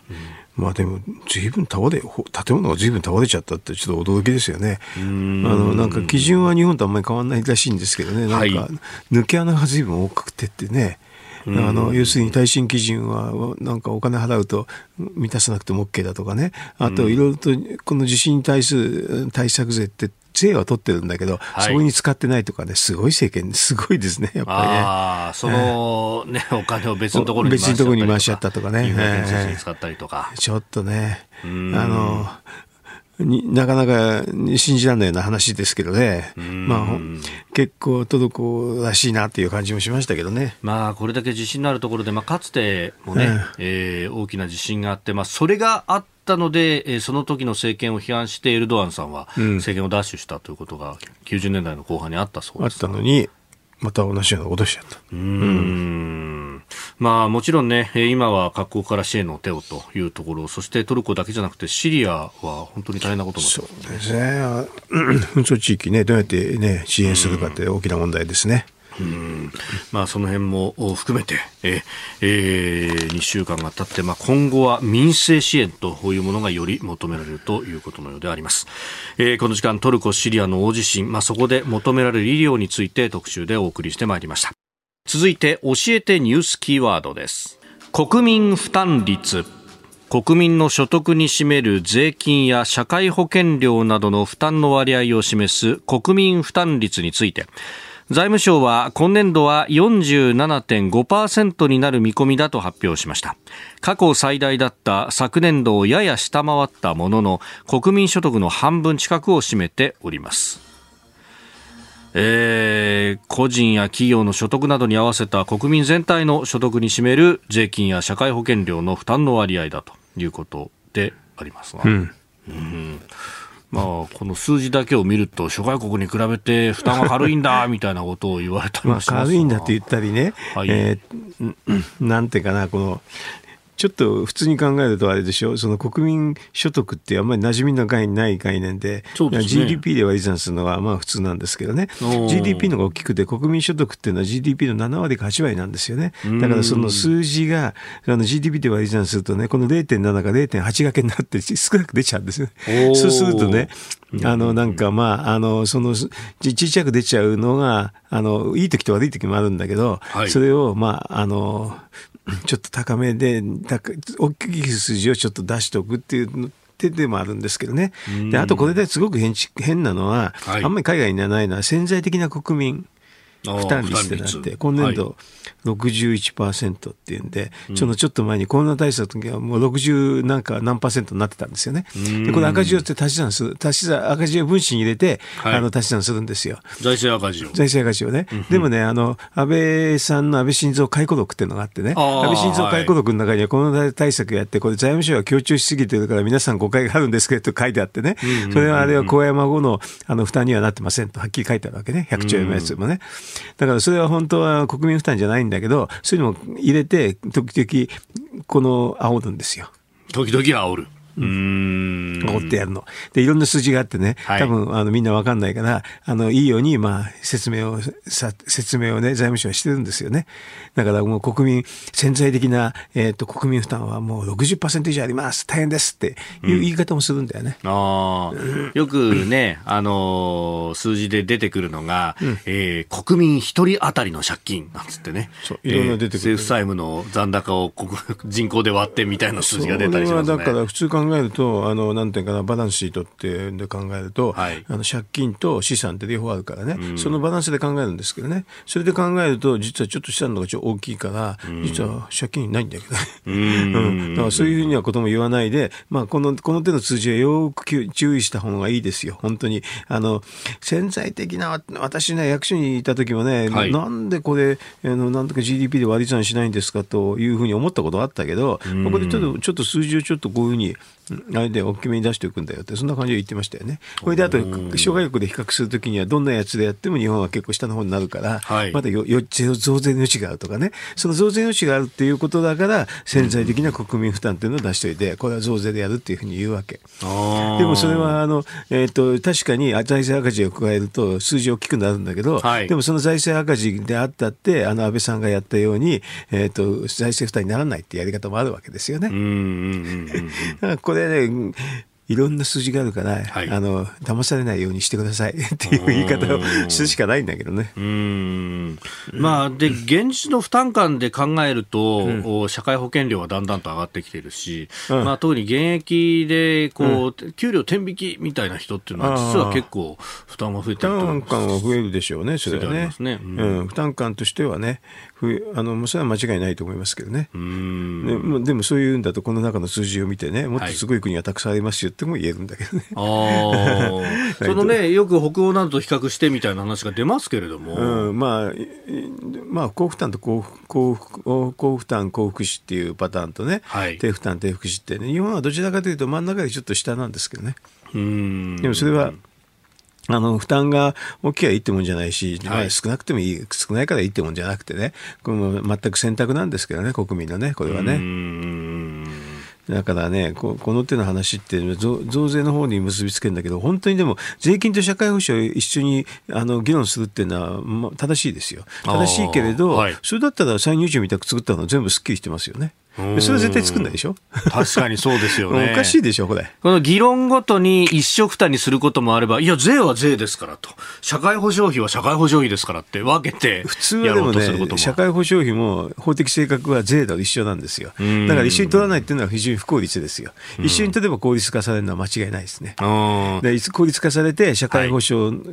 うん、まあでも、ずいぶん倒れ、建物がずいぶん倒れちゃったってちょっと驚きですよね。あの、なんか基準は日本とあんまり変わらないらしいんですけどね、なんか抜け穴がずいぶん多くてってね。あの要するに耐震基準はなんかお金払うと満たさなくても OK だとかねあといろいろとこの地震に対する対策税って税は取ってるんだけど、はい、そこに使ってないとかね、すごい政権、すごいですね、やっぱりね。あそのね、お金を別のところに別のところに回しちゃったとかね。使ったりとか。ちょっとね、あの、になかなか信じられないような話ですけどね、まあ、結構トルコらしいなっていう感じもしましたけどね、まあ、これだけ地震のあるところで、まあ、かつてもね、えー、大きな地震があって、まあ、それがあったので、えー、その時の政権を批判してエルドアンさんは政権を奪取したということが90年代の後半にあったそうです。あったのにまた同じようなことしちゃった。うんうんまあもちろんね、今は各国から支援の手をというところ、そしてトルコだけじゃなくてシリアは本当に大変なことになってますそうですね。紛争地域ね、どうやってね、支援するかって大きな問題ですね。まあ、その辺も含めて、えー、2週間が経って、まあ、今後は民生支援というものがより求められるということのようであります、えー、この時間トルコ・シリアの大地震、まあ、そこで求められる医療について特集でお送りしてまいりました。続いて教えてニュースキーワードです。国民負担率。国民の所得に占める税金や社会保険料などの負担の割合を示す国民負担率について。財務省は今年度は47.5%になる見込みだと発表しました。過去最大だった昨年度をやや下回ったものの国民所得の半分近くを占めております。えー、個人や企業の所得などに合わせた国民全体の所得に占める税金や社会保険料の負担の割合だということでありますが、うん。うんまあ、この数字だけを見ると、諸外国に比べて負担が軽いんだ みたいなことを言われたりもしますまあ軽いんだって言ったりね、はい、えー、なんていうかな、このちょっと普通に考えるとあれでしょ、その国民所得ってあんまり馴染みの概ない概念で、でね、GDP で割り算するのはまあ普通なんですけどね、GDP のが大きくて、国民所得っていうのは GDP の7割か8割なんですよね。だからその数字があの GDP で割り算するとね、この0.7が0.8掛けになって少なく出ちゃうんですよ。そうするとね、あの、なんか、まあ、あの、その、ちっちゃく出ちゃうのが、あの、いい時と悪い時もあるんだけど、はい、それを、まあ、あの、ちょっと高めで、大きい数字をちょっと出しておくっていう手でもあるんですけどね。で、あとこれですごく変変なのは、はい、あんまり海外にはないのは潜在的な国民負担率ってなって、今年度61%っていうんで、ちょちょっと前にコロナ対策の時はもう60なんか何パーセントになってたんですよね。で、この赤字をって足し算する、足し算、赤字を分子に入れて、はい、あの足し算するんですよ。財政赤字を。財政赤字をね。でもね、あの、安倍さんの安倍晋三回顧録っていうのがあってね、安倍晋三回顧録の中にはコロナ対策やって、これ財務省は強調しすぎてるから皆さん誤解があるんですけどと書いてあってね、それはあれは高山後のあの負担にはなってませんとはっきり書いてあるわけね。100兆円のやつもね。だからそれは本当は国民負担じゃないんだけど、そういうのも入れて、時々、この、煽るんですよ。時々煽る。うん。煽ってやるの。で、いろんな数字があってね、多分、あの、みんなわかんないから、あの、いいように、まあ、説明を、さ、説明をね、財務省はしてるんですよね。だからもう国民、潜在的な、えっ、ー、と、国民負担はもう60%以上あります。大変ですっていう言い方もするんだよね。うん、ああ。よくね、あのー、数字で出てくるのが、うん、えー、国民一人当たりの借金なんつってね。そう、いろんな出てくる、政府債務の残高を国人口で割ってみたいな数字が出たりしますね。だから普通考えると、あの、なんていうかな、バランスシートってで考えると、はい、あの借金と資産って両方あるからね、うん、そのバランスで考えるんですけどね、それで考えると、実はちょっと資産のがちょっと大きいから、実は借金ないんだけどね。うん、だからそういうふうにはことも言わないで、まあ、この、この手の数字はよく注意した方がいいですよ、本当に。あの、潜在的な、私ね、役所にいた時もね、はい、なんでこれ、あの、なんとか GDP で割り算しないんですかというふうに思ったことがあったけど、ここでちょっと、ちょっと数字をちょっとこういうふうに、あれで大きめに出しておくんだよって、そんな感じで言ってましたよね。これであと、諸外国で比較するときには、どんなやつでやっても日本は結構下の方になるから、はい、まだよよ増税の余地があるとかね、その増税の余地があるっていうことだから、潜在的な国民負担っていうのを出しておいて、これは増税でやるっていうふうに言うわけ。でもそれは、あの、えっ、ー、と、確かに財政赤字を加えると数字大きくなるんだけど、はい、でもその財政赤字であったって、あの安倍さんがやったように、えっ、ー、と、財政負担にならないってやり方もあるわけですよね。だからこれね、いろんな数字があるから、はい、あの騙されないようにしてください。っていう言い方をするしかないんだけどね。うん。まあ、で現実の負担感で考えると、うん、社会保険料はだんだんと上がってきてるし、うん、まあ、特に現役でこう、うん、給料天引きみたいな人っていうのは、実は結構負担が増えてる負担感は増えるでしょうね、それはね。ね。うん。負担感としてはね、あのそれは間違いないと思いますけどね。ででもそういうんだと、この中の数字を見てね、もっとすごい国がたくさんありますよっても言えるんだけどね。あ そのね、よく北欧などと比較してみたいな話が出ますけれども。うん、まあ、まあ、高負担と高高高負担、高福祉っていうパターンとね、はい、低負担、低福祉ってね、日本はどちらかというと真ん中でちょっと下なんですけどね。うんでもそれは、あの、負担が大きいはいいってもんじゃないし、はい、少なくてもいい、少ないからいいってもんじゃなくてね、これも全く選択なんですけどね、国民のね、これはね。だからねこ、この手の話って増税の方に結びつけるんだけど、本当にでも、税金と社会保障を一緒にあの議論するっていうのは、まあ、正しいですよ。正しいけれど、はい、それだったら再入場みたく作ったの全部すっきりしてますよね。それは絶対作んないでしょ？確かにそうですよね。おかしいでしょ、これ。この議論ごとに一緒くたにすることもあれば、いや、税は税ですからと。社会保障費は社会保障費ですからって分けて普通はでもね、社会保障費も法的性格は税と一緒なんですよ。だから一緒に取らないっていうのは非常に不効率ですよ。一緒に取れば効率化されるのは間違いないですね。で効率化されて、社会保障、はい、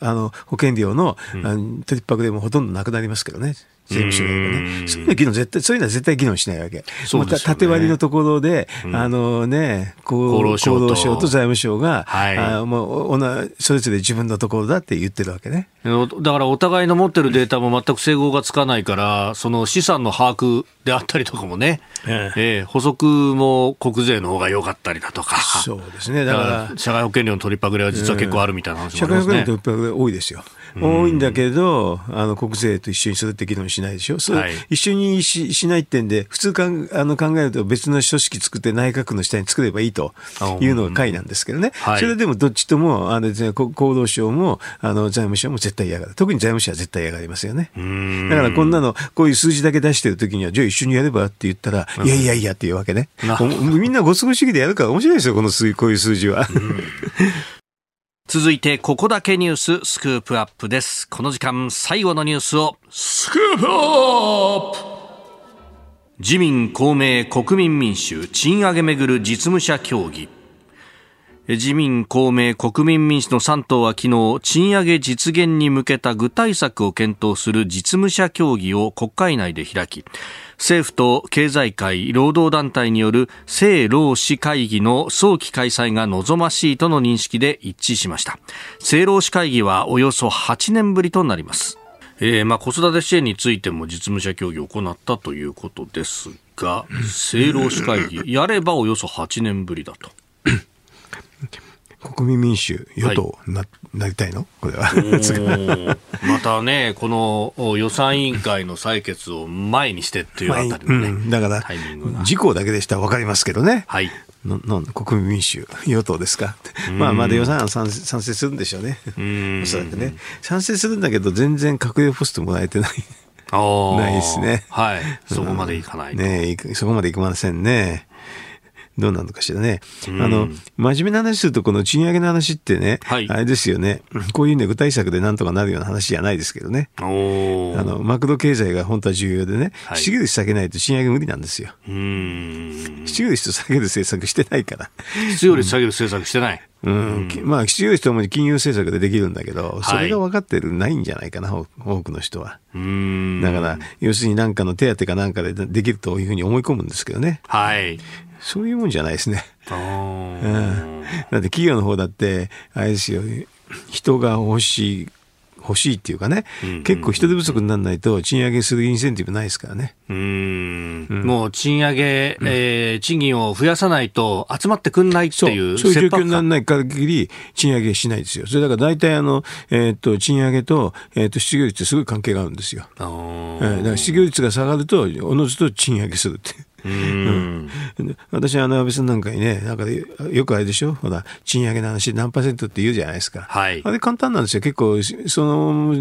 あの保険料の、うん、取りっぱもほとんどなくなりますけどね。税務署がね。そういうの議論絶対、そういうのは絶対議論しないわけ。そうですね、縦割りのところで、うん、あのね、厚労省と財務省が、はい、あもうそれぞれ自分のところだって言ってるわけね。だからお互いの持ってるデータも全く整合がつかないから、その資産の把握であったりとかもね、えええー、補足も国税の方が良かったりだとか。そうですね。だから、社会保険料の取りっぱぐれは実は結構あるみたいな話もありますね。社会保険料の取りっぱぐれ多いですよ。多いんだけど、あの国税と一緒にするって議論しないでしょ、それ、はい、一緒にししないってんで、普通かんあの考えると別の組織作って内閣の下に作ればいいというのが会なんですけどね、はい、それでもどっちとも、あの厚労省もあの財務省も絶対嫌がる、特に財務省は絶対嫌がりますよね。だからこんなの、こういう数字だけ出してるときには、じゃあ一緒にやればって言ったら、いやいやいやっていうわけね。みんなご都合主義でやるから面白いですよ、この数こういう数字は。続いて、ここだけニューススクープアップです。この時間、最後のニュースを、スクープアップ自民、公明、国民民主、賃上げめぐる実務者協議。自民、公明、国民民主の3党は昨日、賃上げ実現に向けた具体策を検討する実務者協議を国会内で開き、政府と経済界、労働団体による政労使会議の早期開催が望ましいとの認識で一致しました。政労使会議はおよそ8年ぶりとなります。えー、まあ子育て支援についても実務者協議を行ったということですが、政労使会議、やればおよそ8年ぶりだと。国民民主、与党なはい、なりたいの？これは。またね、この予算委員会の採決を前にしてっていうあたりのね、うん、だから、自公だけでしたら分かりますけどね。はい。のの国民民主、与党ですか、まあ、まだ予算案賛成するんでしょうね、おそらくね。賛成するんだけど、全然閣僚ポストもらえてない。ないですね。はい。そこまでいかない、ねそこまでいきませんね。どうなのかしらね。あの、真面目な話すると、この賃上げの話ってね、はい、あれですよね。こういうね、具体策でなんとかなるような話じゃないですけどね。あの、マクロ経済が本当は重要でね、はい、失業率下げないと賃上げ無理なんですよ。失業率下げる政策してないから。失業率下げる政策してない。うん、まあ、失業率ともに金融政策でできるんだけど、それが分かってる、ないんじゃないかな、多くの人は。だから、要するに何かの手当かなんかでできるというふうに思い込むんですけどね。はい。そういうもんじゃないですね。うん、だって企業の方だって、あれですよ、人が欲しい欲しいっていうかね、うんうん、結構人手不足にならないと賃上げするインセンティブないですからね。うん、うん、もう賃上げ、えー、賃金を増やさないと集まってくんないっていうそう。いう状況にならない限り賃上げしないですよ。それだから大体あの、えー、っと賃上げと,、えー、っと失業率ってすごい関係があるんですよ。えー、だから失業率が下がるとおのずと賃上げするって。うん、私、あの、安倍さんなんかにね、なんかよくあれでしょ？ほら、賃上げの話何パーセントって言うじゃないですか。はい。あれ簡単なんですよ。結構、その、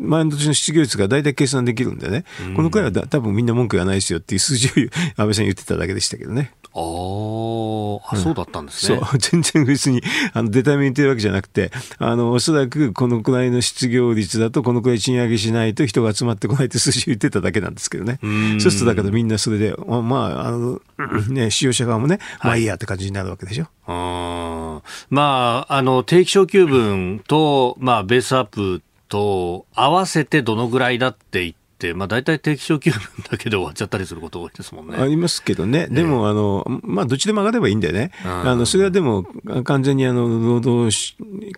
前の年の失業率が大体計算できるんでね、このくらいは多分みんな文句がないですよっていう数字を 安倍さん言ってただけでしたけどね。ああ、そうだったんですね。そう、全然別に、あの、出た目に言ってるわけじゃなくて、あの、おそらくこのくらいの失業率だと、このくらい賃上げしないと人が集まってこないって数字を言ってただけなんですけどね。そうするとだからみんなそれで、まあ、あの、ね、使用者側もね、まあいいやって感じになるわけでしょ？はい、まあ、あの、定期昇給分と、まあ、ベースアップと合わせてどのぐらいだって言って、、まあ、大体定期昇給分だけで終わっちゃったりすること多いですもんね。ありますけどね、でも、あのまあ、どっちでも上がればいいんだよね、あのそれはでも、完全にあの労働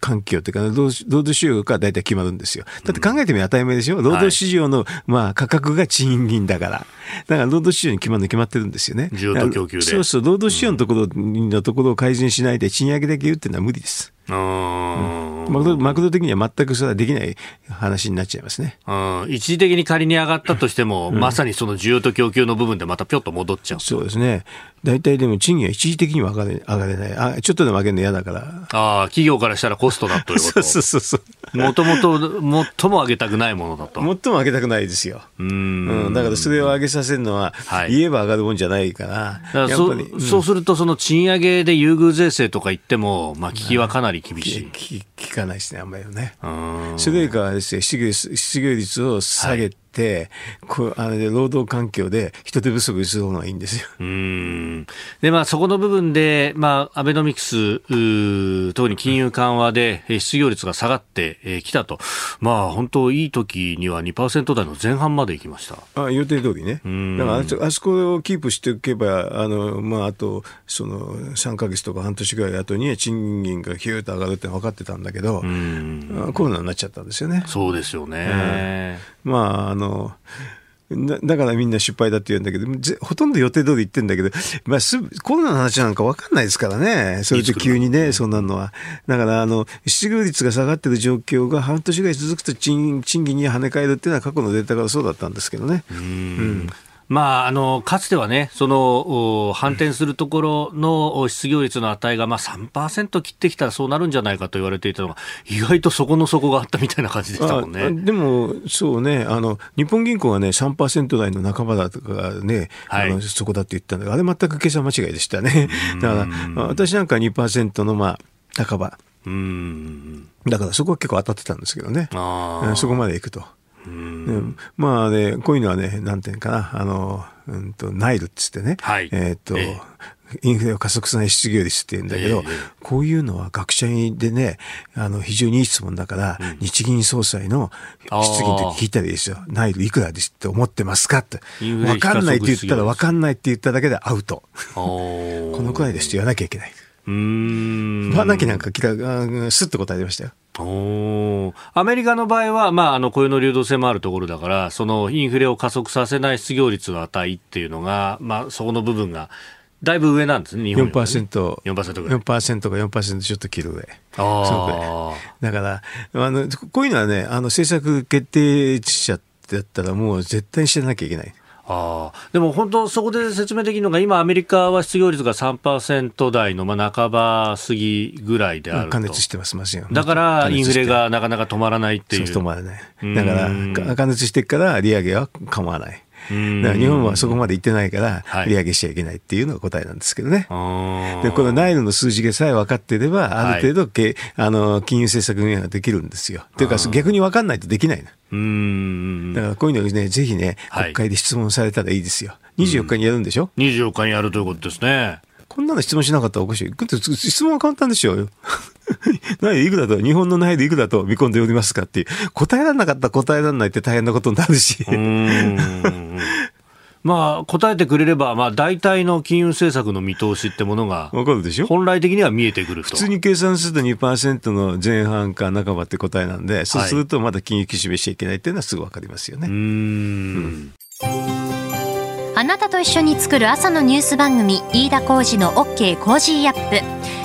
環境というか、労働市場が大体決まるんですよ。だって考えてみ当たり前でしょ、労働市場の、まあ、価格が賃金だから、だから労働市場に決まるの決まってるんですよね。需要と供給で。そうそう、労働市場のところのところを改善しないで、賃上げだけ言うっていうのは無理です。マクドマクド的には全くそれはできない話になっちゃいますね。一時的に仮に上がったとしても、うん、まさにその需要と供給の部分でまたぴょっと戻っちゃう。そうですね。大体でも賃金は一時的には上がれ上がれない。あ、ちょっとでも上げるの嫌だから。ああ、企業からしたらコストだということ。そうそうそう。もともと、最も上げたくないものだと。最も上げたくないですよ。うんうん。だからそれを上げさせるのは、はい、言えば上がるもんじゃないから。だからそ,、うん、そうすると、その賃上げで優遇税制とか言っても、まあ、聞きはかなり厳しい。聞聞かないですね、あんまりね。それよりかはですね、失業率を下げて、て、こあの労働環境で人手不足する方がいいんですよ。うん。で、まあ、そこの部分で、まあ、アベノミクス、特に金融緩和で失業率が下がってきたと、まあ、本当、いい時には2%台の前半まで行きました。あ予定通りね、だからあそこをキープしておけば、あのまあ、あとその3か月とか半年ぐらい後に賃金がヒューッと上がるって分かってたんだけど、コロナになっちゃったんですよね。そうですよね、まああのだからみんな失敗だって言うんだけど、ほとんど予定通り言ってんだけど、まあ、すコロナの話なんか分かんないですからね。それで急にね、そうなるのは。だから、あの、失業率が下がってる状況が半年ぐらい続くと賃金に跳ね返るっていうのは過去のデータからそうだったんですけどね。うんうんまあ、あのかつてはね、その反転するところの失業率の値がまあ3%切ってきたらそうなるんじゃないかと言われていたのが、意外とそこの底があったみたいな感じでしたもんねでも、そうねあの、日本銀行はね、3%台の半ばだとかね、はい、あのそこだって言ったんだけど、あれ全く計算間違いでしたね。だから、私なんか2%のまあ半ば。うんだからそこは結構当たってたんですけどね。そこまでいくと。まあね、こういうのはね、なんていうかな、あの、うんと、ナイルっつってね、はい、えっ、と、えインフレを加速さない失業率って言うんだけど、えー、こういうのは学者でね、あの、非常にいい質問だから、うん、日銀総裁の質疑の時聞いたらいいですよ。ナイルいくらですって思ってますかって。わかんないって言ったらわかんないって言っただけでアウト。このくらいですって言わなきゃいけない。うん。まあ、なきなんか聞いた、すっと答えてましたよ。おアメリカの場合は、まあ、あの雇用の流動性もあるところだから、そのインフレを加速させない失業率の値っていうのが、まあ、そこの部分がだいぶ上なんですね、日本、ね、4%, 4%ぐらい。4%か4%ちょっと切る上。あだから、あの、こういうのはね、あの、政策決定者だったらもう絶対にしてなきゃいけない。あでも本当、そこで説明できるのが、今、アメリカは失業率が3%台の、まあ、半ば過ぎぐらいであると。加熱してます、ますよ。だから、インフレがなかなか止まらないっていう。止まらない。だから、加熱してから利上げは構わない。だから日本はそこまで行ってないから、利上げしちゃいけないっていうのが答えなんですけどね。はい、で、この内部の数字がさえ分かっていれば、ある程度、はい、あの金融政策ができるんですよ。というか、逆に分かんないとできないうんだからこういうのをね、ぜひね、国会で質問されたらいいですよ。24日にやるんでしょ ?24 日にやるということですね。こんなの質問しなかったらおかしい。質問は簡単ですよ。何いくらと、日本の内でいくらと見込んでおりますかっていう。答えられなかったら答えられないって大変なことになるし。まあ、答えてくれれば、まあ、大体の金融政策の見通しってものが、わかるでしょ？本来的には見えてくると。普通に計算すると2%の前半か半ばって答えなんで、そうするとまだ金融引き締めしちゃいけないっていうのはすぐわかりますよね。うん。あなたと一緒に作る朝のニュース番組飯田浩司の OK コージーアップ